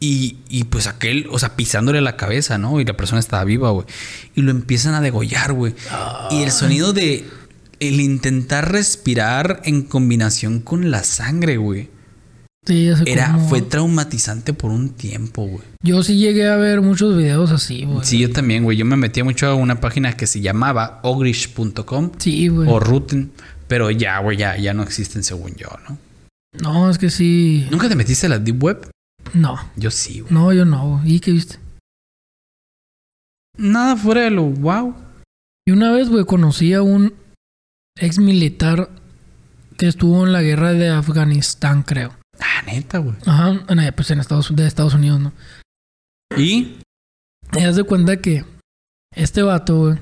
Y, y pues aquel, o sea, pisándole la cabeza, ¿no? Y la persona estaba viva, güey. Y lo empiezan a degollar, güey. Y el sonido de el intentar respirar en combinación con la sangre, güey. Sí, Era, fue traumatizante por un tiempo, güey. Yo sí llegué a ver muchos videos así, güey. Sí, yo también, güey. Yo me metía mucho a una página que se llamaba ogrish.com Sí, güey. o Ruten. Pero ya, güey, ya, ya no existen según yo, ¿no? No, es que sí. ¿Nunca te metiste a la Deep Web? No. Yo sí, güey. No, yo no. ¿Y qué viste? Nada fuera de lo wow. Y una vez, güey, conocí a un ex militar que estuvo en la guerra de Afganistán, creo. Ah, neta, güey. Ajá, eh, pues en Estados, de Estados Unidos, ¿no? ¿Y? Te das de cuenta que este vato, güey,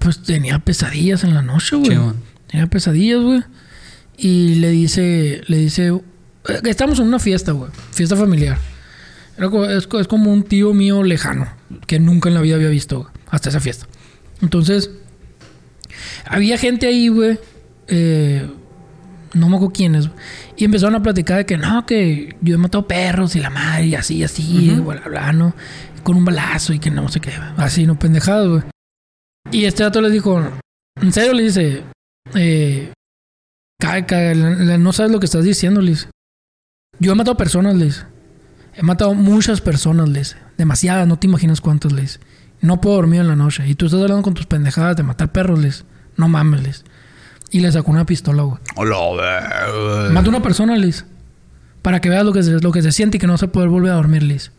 pues tenía pesadillas en la noche, güey. Tenía pesadillas, güey. Y le dice, le dice eh, Estamos en una fiesta, güey. Fiesta familiar. Es, es como un tío mío lejano, que nunca en la vida había visto, güey, hasta esa fiesta. Entonces, había gente ahí, güey. eh, no me acuerdo quiénes. Y empezaron a platicar de que no, que yo he matado perros y la madre, y así, así, bla, bla, bla, ¿no? Con un balazo y que no sé qué. Así, no pendejadas, güey. Y este dato les dijo, en serio, le dice, eh, cae, cae, no sabes lo que estás diciendo, dice. Yo he matado personas, dice. He matado muchas personas, dice. Demasiadas, no te imaginas cuántas, dice. No puedo dormir en la noche. Y tú estás hablando con tus pendejadas de matar perros, dice. No mames, dice. Y le sacó una pistola, güey. Hola. Mata a una persona, Liz. Para que veas lo que se, lo que se siente y que no se puede volver a dormir, Liz.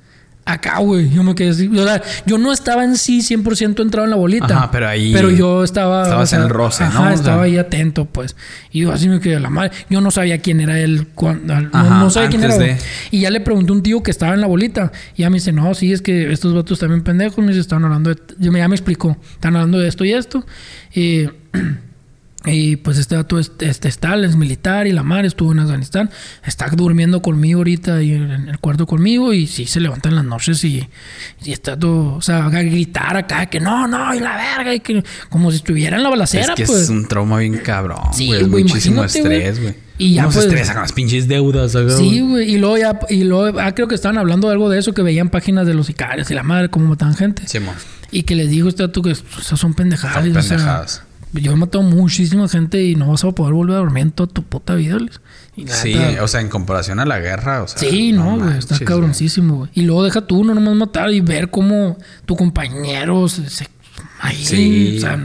Acá, güey. Yo me quedé así. O sea, yo no estaba en sí 100% entrado en la bolita. Ajá, pero ahí- Pero yo estaba... estabas en el roce, ¿no? O sea- estaba ahí atento, pues. Y yo así me quedé la madre. Yo no sabía quién era él. cuando- no, Ajá, no sabía quién era. güey. de- Y ya le pregunté a un tío que estaba en la bolita. Y ya me dice, no, sí, es que estos vatos también pendejos. Me dice, estaban hablando de... Ya me, ya me explicó. Están hablando de esto y esto. Y... <clears throat> Y pues este dato es, este está, es militar y la madre estuvo en Afganistán. Está durmiendo conmigo ahorita y en el cuarto conmigo y sí se levanta en las noches y, y está todo, o sea, a gritar acá que no, no, y la verga, y que como si estuviera en la balacera, Es que pues. es un trauma bien cabrón, Sí, güey. Muchísimo estrés, güey. Y ya, Uno se pues- estresa con las pinches deudas, acá, Sí, güey. Y luego ya, y luego, ah, creo que estaban hablando de algo de eso, que veían páginas de los sicarios y la madre, cómo matan gente. Simón. Y que les digo este dato que esas son pendejadas. Son o sea, pendejadas. Yo he matado muchísima gente y no vas a poder volver a dormir en toda tu puta vida. Y Sí, neta- o sea, en comparación a la guerra, o sea. Sí, no, güey, está cabroncísimo, güey. Y luego deja tú no nomás matar y ver cómo tu compañero se. se- ahí, Sí. o sea,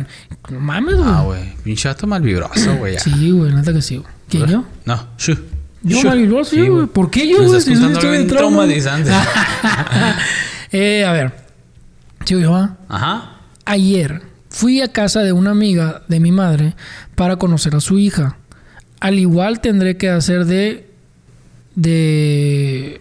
no mames, güey. Ah, güey. Pinche vato mal vibroso, güey. sí, güey, neta que sí, güey. ¿Quién yo? No, shu. Yo Shu. mal vibroso, Sí, güey. ¿Por qué yo, güey? Si estoy bien trauma. traumatizante. <laughs> eh, a ver. Sí, yo. Ajá. Ayer fui a casa de una amiga de mi madre para conocer a su hija. Al igual tendré que hacer de. de.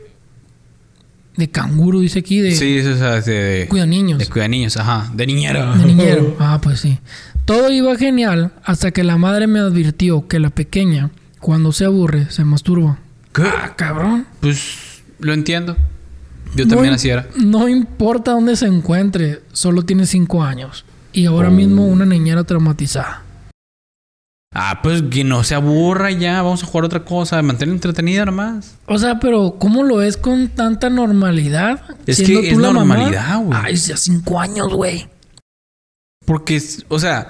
de canguro, dice aquí, de. Sí, eso, o sea, de, de, Cuida niños. de cuida niños, ajá. De niñero. De niñero. <laughs> Ah, pues sí. Todo iba genial hasta que la madre me advirtió que la pequeña, cuando se aburre, se masturba. ¿Qué? Ah, cabrón. Pues lo entiendo. Yo No también así era. No importa dónde se encuentre, solo tiene cinco años. Y ahora Oh. mismo una niñera traumatizada. Ah, pues que no se aburra ya. Vamos a jugar otra cosa. Mantener entretenida nomás. O sea, pero ¿cómo lo ves con tanta normalidad? Es siendo que tú es la mamá? normalidad, güey. Ay, ya cinco años, güey. Porque, es- o sea,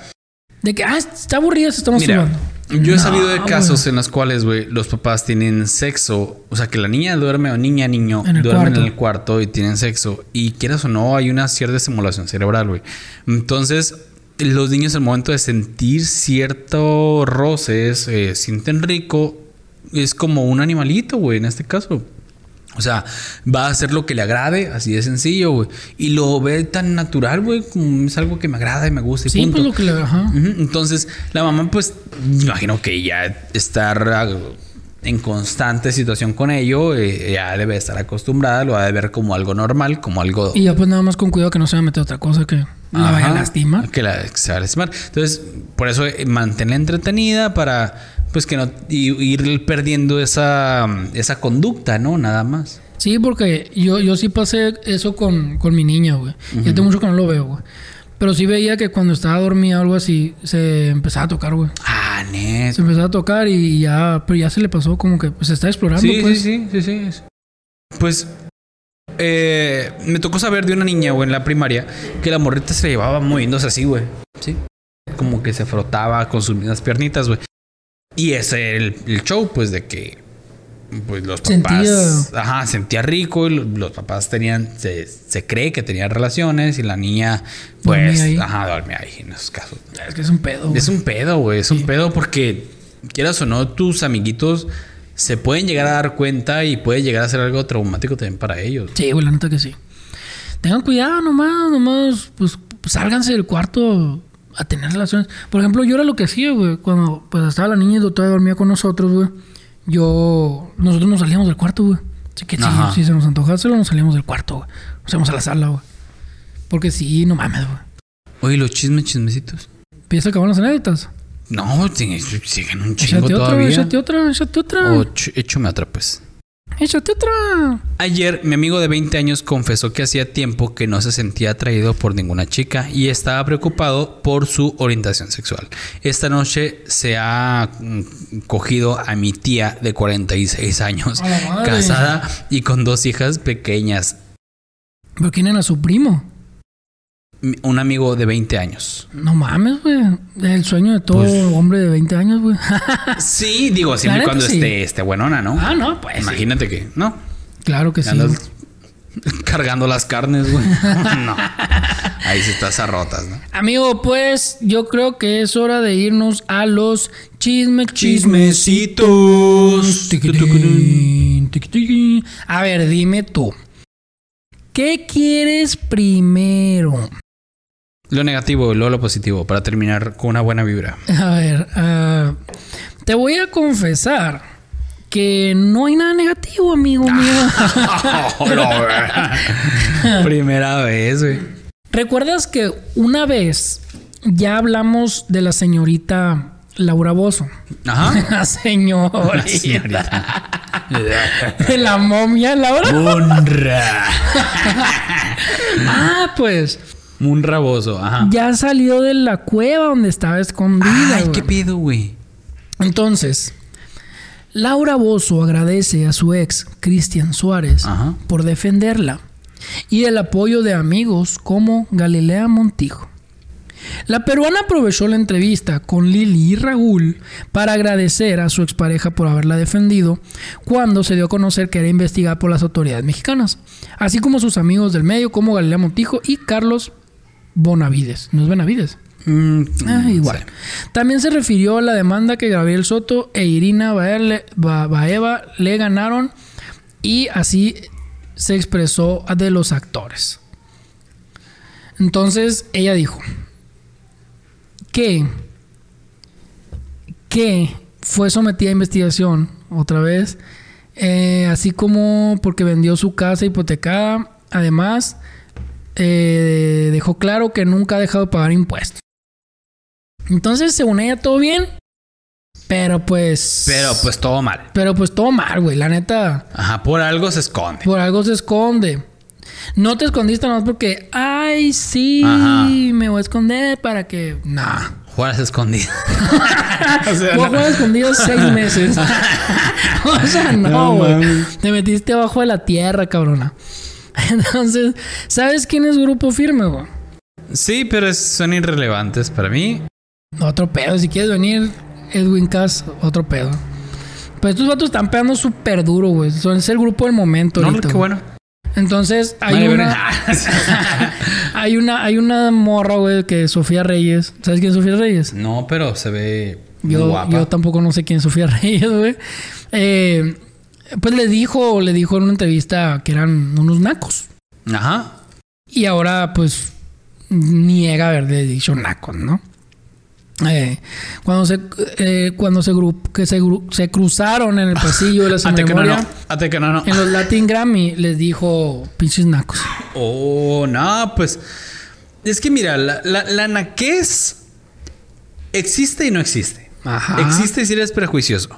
De que, ah, está aburrida, se está mira, masturbando. Yo he No, sabido de casos en los cuales, güey, los papás tienen sexo. O sea, que la niña duerme o niña, niño, duermen cuarto. en el cuarto y tienen sexo. Y quieras o no, hay una cierta estimulación cerebral, güey. Entonces, los niños al momento de sentir ciertos roces, eh, sienten rico. Es como un animalito, güey, en este caso. O sea, va a hacer lo que le agrade, así de sencillo, güey. Y lo ve tan natural, güey, como es algo que me agrada y me gusta y Sí, punto. pues lo que le. Ajá. Entonces, la mamá, pues, imagino que ya estar en constante situación con ello, eh, ya debe estar acostumbrada, lo va a ver como algo normal, como algo... Y ya pues nada más con cuidado que no se va a meter otra cosa que la vaya a lastimar. Que, la, que se va a lastimar. Entonces, por eso eh, mantenerla entretenida para, pues, que no... Y ir perdiendo esa, esa conducta, ¿no? Nada más. Sí, porque yo, yo sí pasé eso con, con mi niña, güey. Ya tengo mucho que no lo veo, güey. Pero sí veía que cuando estaba dormida o algo así, se empezaba a tocar, güey. Ah, net. Se empezaba a tocar y ya, pero ya se le pasó como que pues, se está explorando, Sí, pues. sí, sí, sí, sí. Pues eh, me tocó saber de una niña, güey, en la primaria, que la morrita se llevaba moviéndose así, güey. Sí. Como que se frotaba con sus mismas piernitas, güey. Y ese era el, el show, pues, de que pues los papás. Sentía- Ajá, sentía rico y lo- los papás tenían. Se, se cree que tenían relaciones y la niña, pues. Dormía ahí. Ajá, dormía ahí en esos casos. Es que es un pedo, güey. Es un pedo, güey. Es un pedo porque, quieras o no, tus amiguitos se pueden llegar a dar cuenta y puede llegar a ser algo traumático también para ellos. Sí, güey, la neta que sí. Tengan cuidado nomás, nomás, pues, pues, sálganse del cuarto a tener relaciones. Por ejemplo, yo era lo que hacía, güey. Cuando pues estaba la niña y todavía dormía con nosotros, güey. Yo... Nosotros nos salíamos del cuarto, güey. Así que sí, si se nos antojaba hacerlo, nos salíamos del cuarto, güey. Nos íbamos a la sala, güey. Porque sí, no mames, güey. Oye, los chismes, chismecitos. ¿Ya se acabaron las anécdotas? No, siguen un chingo Échate otra, todavía. échate otra, échate otra. O ch- échame otra, pues. Échate otra. Ayer, mi amigo de 20 años confesó que hacía tiempo que no se sentía atraído por ninguna chica y estaba preocupado por su orientación sexual. Esta noche se ha mm, cogido a mi tía de 46 años, casada y con dos hijas pequeñas. ¿Pero quién era su primo? Un amigo de 20 años. No mames, güey. El sueño de todo Pues- hombre de 20 años, güey. <laughs> Sí, digo, siempre y cuando sí. esté, esté buenona, ¿no? ah, no, pues. sí. Imagínate que, ¿no? Claro que sí. <laughs> Cargando las carnes, güey. <laughs> no. Ahí sí estás a rotas, ¿no? Amigo, pues yo creo que es hora de irnos a los chisme, Chismecitos. A ver, dime tú. ¿Qué quieres primero? Lo negativo y luego lo positivo para terminar con una buena vibra. A ver, ah, te voy a confesar que no hay nada negativo, amigo mío. <laughs> <laughs> Primera vez, güey. ¿Recuerdas que una vez ya hablamos de la señorita Laura Bozo? Ajá. <laughs> La señorita. Señorita. De la momia Laura. Munra. Ah, pues Un raboso. Ajá. ya salió de la cueva donde estaba escondida. Ay, güey. qué pedo, güey. Entonces, Laura Bozo agradece a su ex, Cristian Suárez, Ajá. por defenderla y el apoyo de amigos como Galilea Montijo. La peruana aprovechó la entrevista con Lili y Raúl para agradecer a su expareja por haberla defendido cuando se dio a conocer que era investigada por las autoridades mexicanas, así como sus amigos del medio como Galilea Montijo y Carlos Bonavides. ¿No es Benavides? Mm, Ah, igual. sí. También se refirió a la demanda que Gabriel Soto e Irina Baeva le ganaron y así se expresó de los actores. Entonces ella dijo que, que fue sometida a investigación otra vez, eh, así como porque vendió su casa hipotecada. Además, eh, dejó claro que nunca ha dejado de pagar impuestos. Entonces, según ella, todo bien. Pero pues. Pero pues todo mal. Pero pues todo mal, güey. La neta, Ajá, por algo se esconde. por algo se esconde. No te escondiste nada más porque, ay, sí, Ajá. me voy a esconder para que. Nah. Juegas escondido. <laughs> o sea, no. jugar escondido seis meses. <laughs> o sea, no, No güey. mames. Te metiste abajo de la tierra, cabrona. <laughs> Entonces, ¿sabes quién es Grupo Firme, güey? Sí, pero son irrelevantes para mí. Otro pedo. Si quieres venir, Edwin Cass, otro pedo. Pues estos vatos están pegando súper duro, güey. Son es el grupo del momento. No, ahorita, qué güey. bueno. Entonces, hay Vale, una, <laughs> <laughs> hay una. Hay una morra, güey, que es Sofía Reyes. ¿Sabes quién es Sofía Reyes? no, pero se ve Yo, guapa. yo tampoco no sé quién es Sofía Reyes, güey. Eh, pues le dijo, le dijo en una entrevista que eran unos nacos. Ajá. Y ahora, pues, niega haberle dicho nacos, ¿no? Eh, cuando se eh, cuando se, que se, se cruzaron en el pasillo de la <laughs> Ate que no, memoria no. Ate que no, no. en los Latin Grammy les dijo pinches nacos. Oh, no, pues. Es que mira, la, la, la naquez existe y no existe. Ajá. Existe si eres prejuicioso.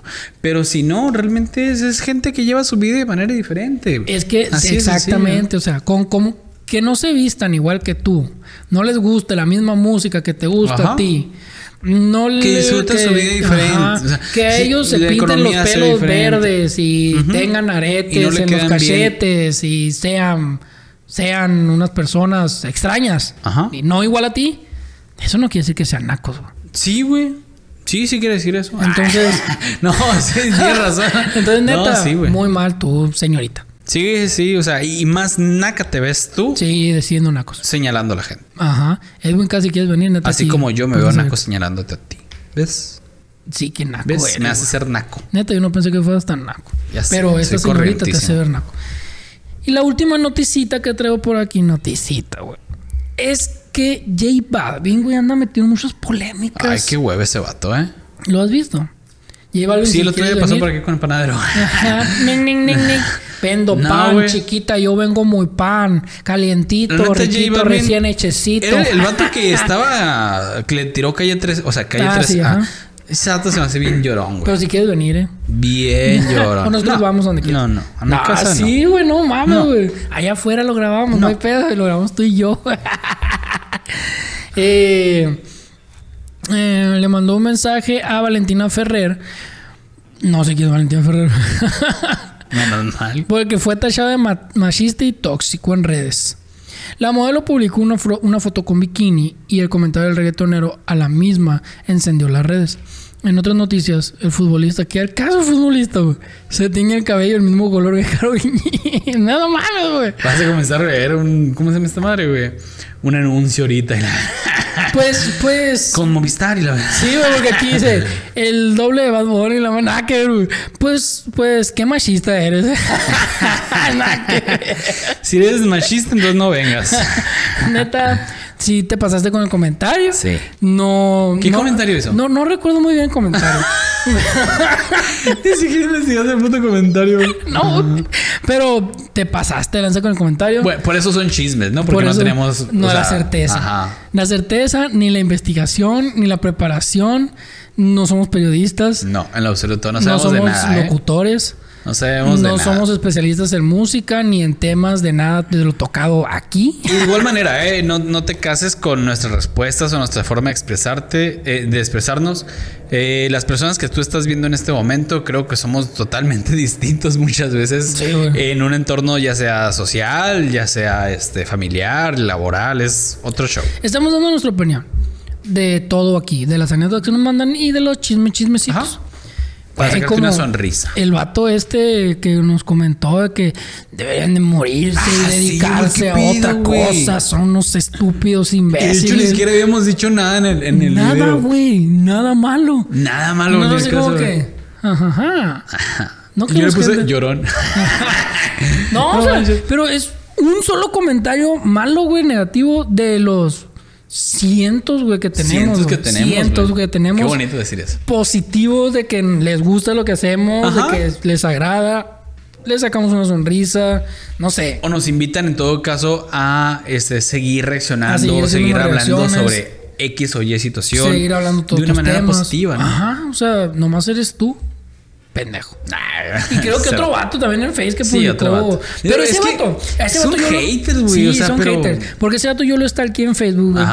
Pero si no, realmente es, es gente que lleva su vida de manera diferente. Es que Así es exactamente, o sea, con como que no se vistan igual que tú, no les guste la misma música que te gusta Ajá. a ti. No le- Que disfruten su vida diferente. Ajá. O sea, que a ellos se pinten los pelos verdes y tengan Y no aretes le en los bien. cachetes y sean sean unas personas extrañas Ajá. y no igual a ti. Eso no quiere decir que sean nacos. Sí, güey. Sí, sí quiere decir eso. <laughs> Entonces- <laughs> no, sí, tienes razón. <laughs> Entonces, No, neta, sí, muy mal tú, señorita. Sí, sí, o sea, y más naca te ves tú Sí, decidiendo nacos. señalando a la gente. Ajá. Edwin, casi quieres venir, neta. Así sí. como yo me veo naco señalándote a ti. ¿Ves? Sí, que naco. ¿Ves? eres, me hace ser naco. Neta, yo no pensé que fueras tan naco. Ya sé, Pero esta soy señorita te hace ver naco. Y la última noticita que traigo por aquí, noticita, güey. Es que J Balvin, güey, anda metido en muchas polémicas. Ay, qué hueve ese vato, ¿eh? ¿Lo has visto? J Balvin, Sí, el otro día pasó por aquí con el panadero. Ajá, <laughs> ning, ning, ning, ning. Vendo No, pan, chiquita, yo vengo muy pan, calientito, riquito, Balvin recién hechecito. Era el vato que <laughs> estaba. que le tiró calle 3. O sea, calle Ah, 3. sí, ajá. ese vato se me hace bien llorón, güey. Pero si quieres venir, ¿eh? Bien <laughs> llorón. O nosotros No, vamos donde quieras. No, no. A mi No, casa no. sí, güey, no mames, No. güey. Allá afuera lo grabamos, no, No. hay pedo, lo grabamos tú y yo. Eh, eh, le mandó un mensaje a Valentina Ferrer. No sé quién es Valentina Ferrer. <laughs> No, normal. Porque fue tachada de ma- machista y tóxico en redes. La modelo publicó una, una foto con bikini y el comentario del reggaetonero a la misma encendió las redes. En otras noticias, el futbolista, que al caso futbolista, güey, se tiñe el cabello el mismo color que <laughs> Caro. Nada mames, güey. Vas a comenzar a ver un. ¿Cómo se llama esta madre, güey? Un anuncio ahorita. y la- <laughs> Pues, pues. Con Movistar y la. Sí, güey, porque aquí dice el doble de Bad Bunny y la mano. Nada que güey. Pues, pues, qué machista eres. <laughs> Nada que. Si eres machista, entonces no vengas. Neta, sí te pasaste con el comentario. Sí. No. ¿Qué no- comentario hizo? No, no recuerdo muy bien el comentario. <laughs> Ni siquiera investigaste el puto comentario. <laughs> no, pero te pasaste lanza con el comentario. Bueno, por eso son chismes, ¿no? Porque Por no tenemos. No o la sea, certeza. Ajá. La certeza, ni la investigación, ni la preparación. No somos periodistas. No, en lo absoluto. No No, sabemos somos de nada. ¿eh? No sabemos de No nada. somos especialistas en música ni en temas de nada de lo tocado aquí. Y de igual manera, ¿eh? no, no te cases con nuestras respuestas o nuestra forma de expresarte, eh, de expresarnos. Eh, las personas que tú estás viendo en este momento, creo que somos totalmente <laughs> distintos muchas veces Sí, en un entorno ya sea social, ya sea este familiar, laboral, es otro show. Estamos dando nuestra opinión de todo aquí, de las anécdotas que nos mandan y de los chismes, chismecitos. Ajá. Para sacarte una sonrisa. El vato este que nos comentó de que deberían de morirse Ah, y sí, dedicarse a otra cosa. Son unos estúpidos De hecho, ni imbéciles. siquiera habíamos dicho nada en el, en el nada, güey. Nada malo. Nada malo no, caso, como güey. que... Ajá, ajá. No Yo le puse gente- llorón. <laughs> No, o No sea, pero es un solo comentario malo, güey, negativo de los cientos, güey, que tenemos. Cientos que tenemos. Cientos güey. que tenemos. Qué bonito decir eso. Positivos de que les gusta lo que hacemos, Ajá. de que les agrada. Les sacamos una sonrisa. No sé. O nos invitan en todo caso a este, seguir reaccionando, A seguir hablando sobre X o Y situación. Seguir hablando todos de una manera temas. positiva, ¿no? Ajá. O sea, nomás eres tú. Pendejo. Y creo que <laughs> otro vato también en Face que Sí, publicó. otro vato. Pero Pero ese es que vato. Ese son vato haters, güey, Sí, o sea, son pero- haters. Porque ese vato yo lo aquí en Facebook, güey.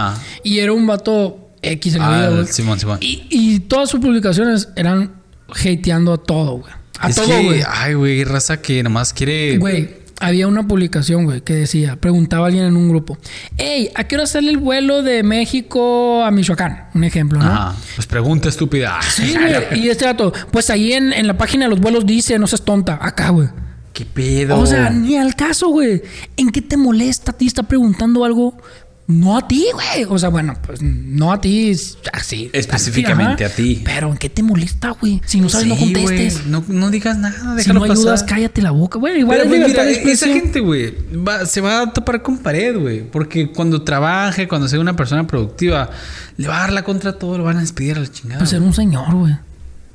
Y era un vato X en la Ah, vida. Simón, Simón. Y, y todas sus publicaciones eran hateando a todo, güey. A es todo, que, güey. ay, güey, raza que nomás quiere. Güey, había una publicación, güey, que decía, preguntaba a alguien en un grupo, hey, ¿a qué hora sale el vuelo de México a Michoacán? Un ejemplo, ¿no? Ajá. Pues pregunta estúpida. Sí, güey. Y este dato, pues ahí en, en la página de los vuelos dice, no seas tonta, acá, güey. ¿Qué pedo? O sea, ni al caso, güey. ¿En qué te molesta a ti? Está preguntando algo. No a ti, güey. O sea, bueno, pues no a ti, así. Específicamente a ti. Pero ¿en qué te molesta, güey? Si no sabes, no Sí, contestes. güey, No, no digas nada, Si déjalo no ayudas, pasar. cállate la boca, güey. Igual Pero es pues, mira, esa gente, güey, se va a topar con pared, güey. Porque cuando trabaje, cuando sea una persona productiva, le va a dar la contra a todo, lo van a despedir a la chingada. Pues era un señor, güey.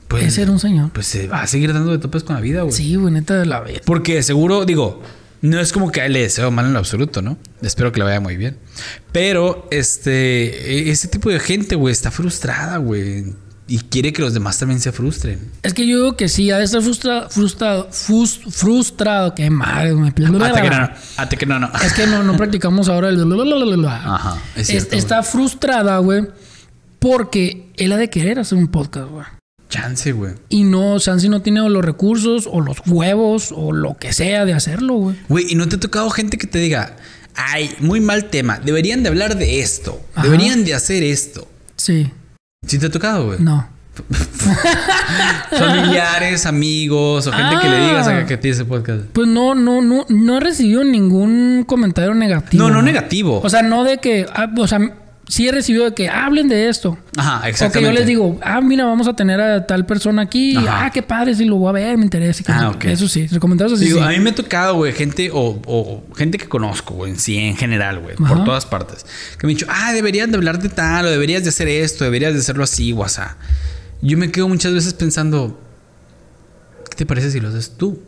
Pues- Ese era un señor. Pues se va a seguir dando de topes con la vida, güey. Sí, güey, neta de la vez. Porque seguro, digo, no es como que a él le deseo mal en lo absoluto, ¿no? Espero que le vaya muy bien. Pero, este, e- ese tipo de gente, güey, está frustrada, güey. Y quiere que los demás también se frustren. Es que yo digo que sí, ha de estar frustra- frustrado. frustrado. Qué madre, me Hasta que no, no. Hasta que no, no. Es que no, no practicamos ahora el. Ajá, es Es- cierto, está frustrada, güey, porque él ha de querer hacer un podcast, güey. Chance, güey. Y no, Sansi no tiene o los recursos, o los huevos, o lo que sea de hacerlo, güey. Güey, ¿y no te ha tocado gente que te diga, ay, muy mal tema, deberían de hablar de esto, Ajá. deberían de hacer esto? Sí, ¿Sí te ha tocado, güey? no. <laughs> <laughs> Familiares, amigos o gente que le digas Ah. a que tiene ese podcast. Pues no, no, no, no he recibido ningún comentario negativo. No, no güey. negativo. O sea, no de que, ah, o sea, sí he recibido de que hablen de esto. Ajá, O que exactamente. yo les digo, ah, mira, vamos a tener a tal persona aquí. Ajá. Ah, qué padre, si lo voy a ver, me interesa. Ah, ok. Eso sí, comentarios así. Digo, sí. a mí me ha tocado, güey, gente o, o gente que conozco, güey, en sí, en general, güey, por todas partes. Que me han dicho, ah, deberían de hablar de tal, o deberías de hacer esto, deberías de hacerlo así, guasa. Yo me quedo muchas veces pensando, ¿qué te parece si lo haces tú?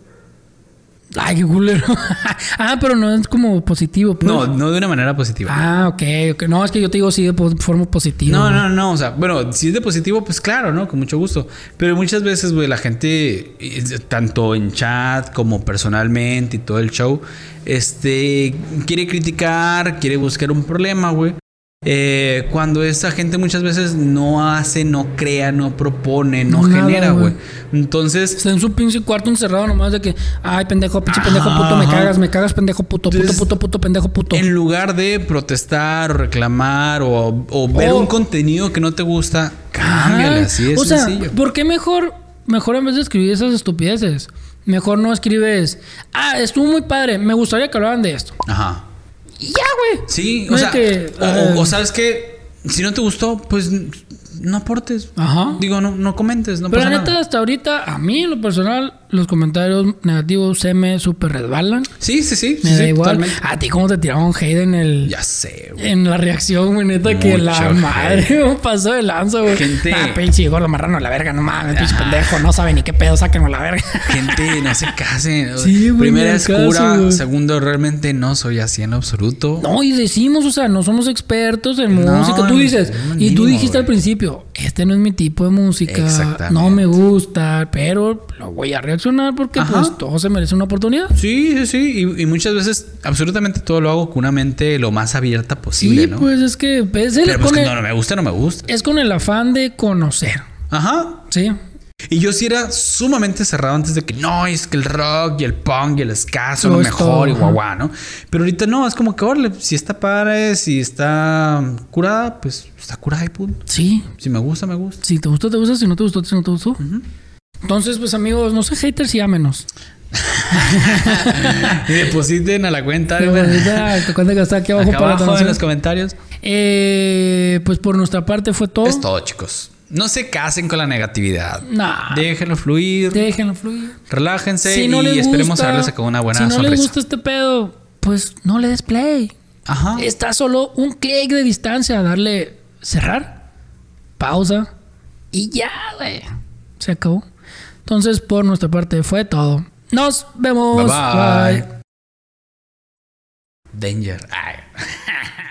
Ay, qué culero. <laughs> ah, pero no es como positivo. Pues. No, no de una manera positiva. Ah, ok, ok. No, es que yo te digo sí de forma positiva. No, no, no, o sea, bueno, si es de positivo, pues claro, ¿no? Con mucho gusto. Pero muchas veces, güey, la gente, tanto en chat como personalmente y todo el show, este, quiere criticar, quiere buscar un problema, güey. Eh, cuando esa gente muchas veces no hace, no crea, no propone, no Nada, genera, güey. Entonces, Está en su pinche cuarto encerrado nomás de que, ay, pendejo, pinche pendejo Ajá, puto, me cagas, me cagas, pendejo puto, puto, Entonces, puto, puto, pendejo puto. en lugar de protestar o reclamar o, o ver Oh. un contenido que no te gusta, cámbiale, Ajá. así es O sea, sencillo. ¿por qué mejor, mejor en vez de escribir esas estupideces, mejor no escribes, ah, estuvo muy padre, me gustaría que hablaran de esto? Ajá. Y ya, güey. Sí, No o sea, que, o, o- o sabes que si no te gustó, pues no aportes. Ajá. Digo, no, no comentes, no Pero pasa la neta, nada. hasta ahorita, a mí en lo personal, los comentarios negativos se me super resbalan. Sí, sí, sí. Me sí, da sí, igual. totalmente. A ti, ¿cómo te tiraron hate en el. Ya sé, güey. En la reacción, güey, neta, que la madre <laughs> me pasó de lanza, güey. Gente- Ah, pinche gordo marrano, la verga, no mames, pinche Ajá. pendejo, no sabe ni qué pedo, sáquenlo a la verga. <laughs> Gente, no se casen. Sí, güey, Primera es caso, cura. güey. Segundo, realmente no soy así en absoluto. No, y decimos, o sea, no somos expertos en No, música. Tú dices, y tú dijiste al principio, este no es mi tipo de música, Exactamente. no me gusta, pero lo voy a reaccionar porque Ajá. pues todo se merece una oportunidad. Sí, sí, sí. Y, y muchas veces, absolutamente todo lo hago con una mente lo más abierta posible, Sí, ¿no? pues es que es, el- Pero pues que el- no, no me gusta, no me gusta. es con el afán de conocer, Ajá. ¿sí? Y yo sí era sumamente cerrado antes de que no, es que el rock y el punk y el ska son lo mejor todo, y guau, ¿no? Pero ahorita no, es como que, órale, si está padre, si está curada, pues está curada y punto. Sí, Si me gusta, me gusta. si te gustó, te gusta, si no te gustó, si no te gustó. Entonces, pues amigos, no sé haters y menos. <laughs> y depositen a la cuenta. Te cuenta que está aquí abajo Acá para la abajo en los comentarios. Eh, pues por nuestra parte fue todo. Es todo, chicos. No se casen con la negatividad. Nah. Déjenlo fluir. Déjenlo fluir. relájense Si no y esperemos haberles sacado una buena Si no sonrisa. les gusta este pedo, pues no le des play. Ajá. Está solo un clic de distancia. Darle cerrar, pausa y ya, güey. Se acabó. Entonces, por nuestra parte fue todo. Nos vemos. Bye bye. Danger. Ay. <laughs>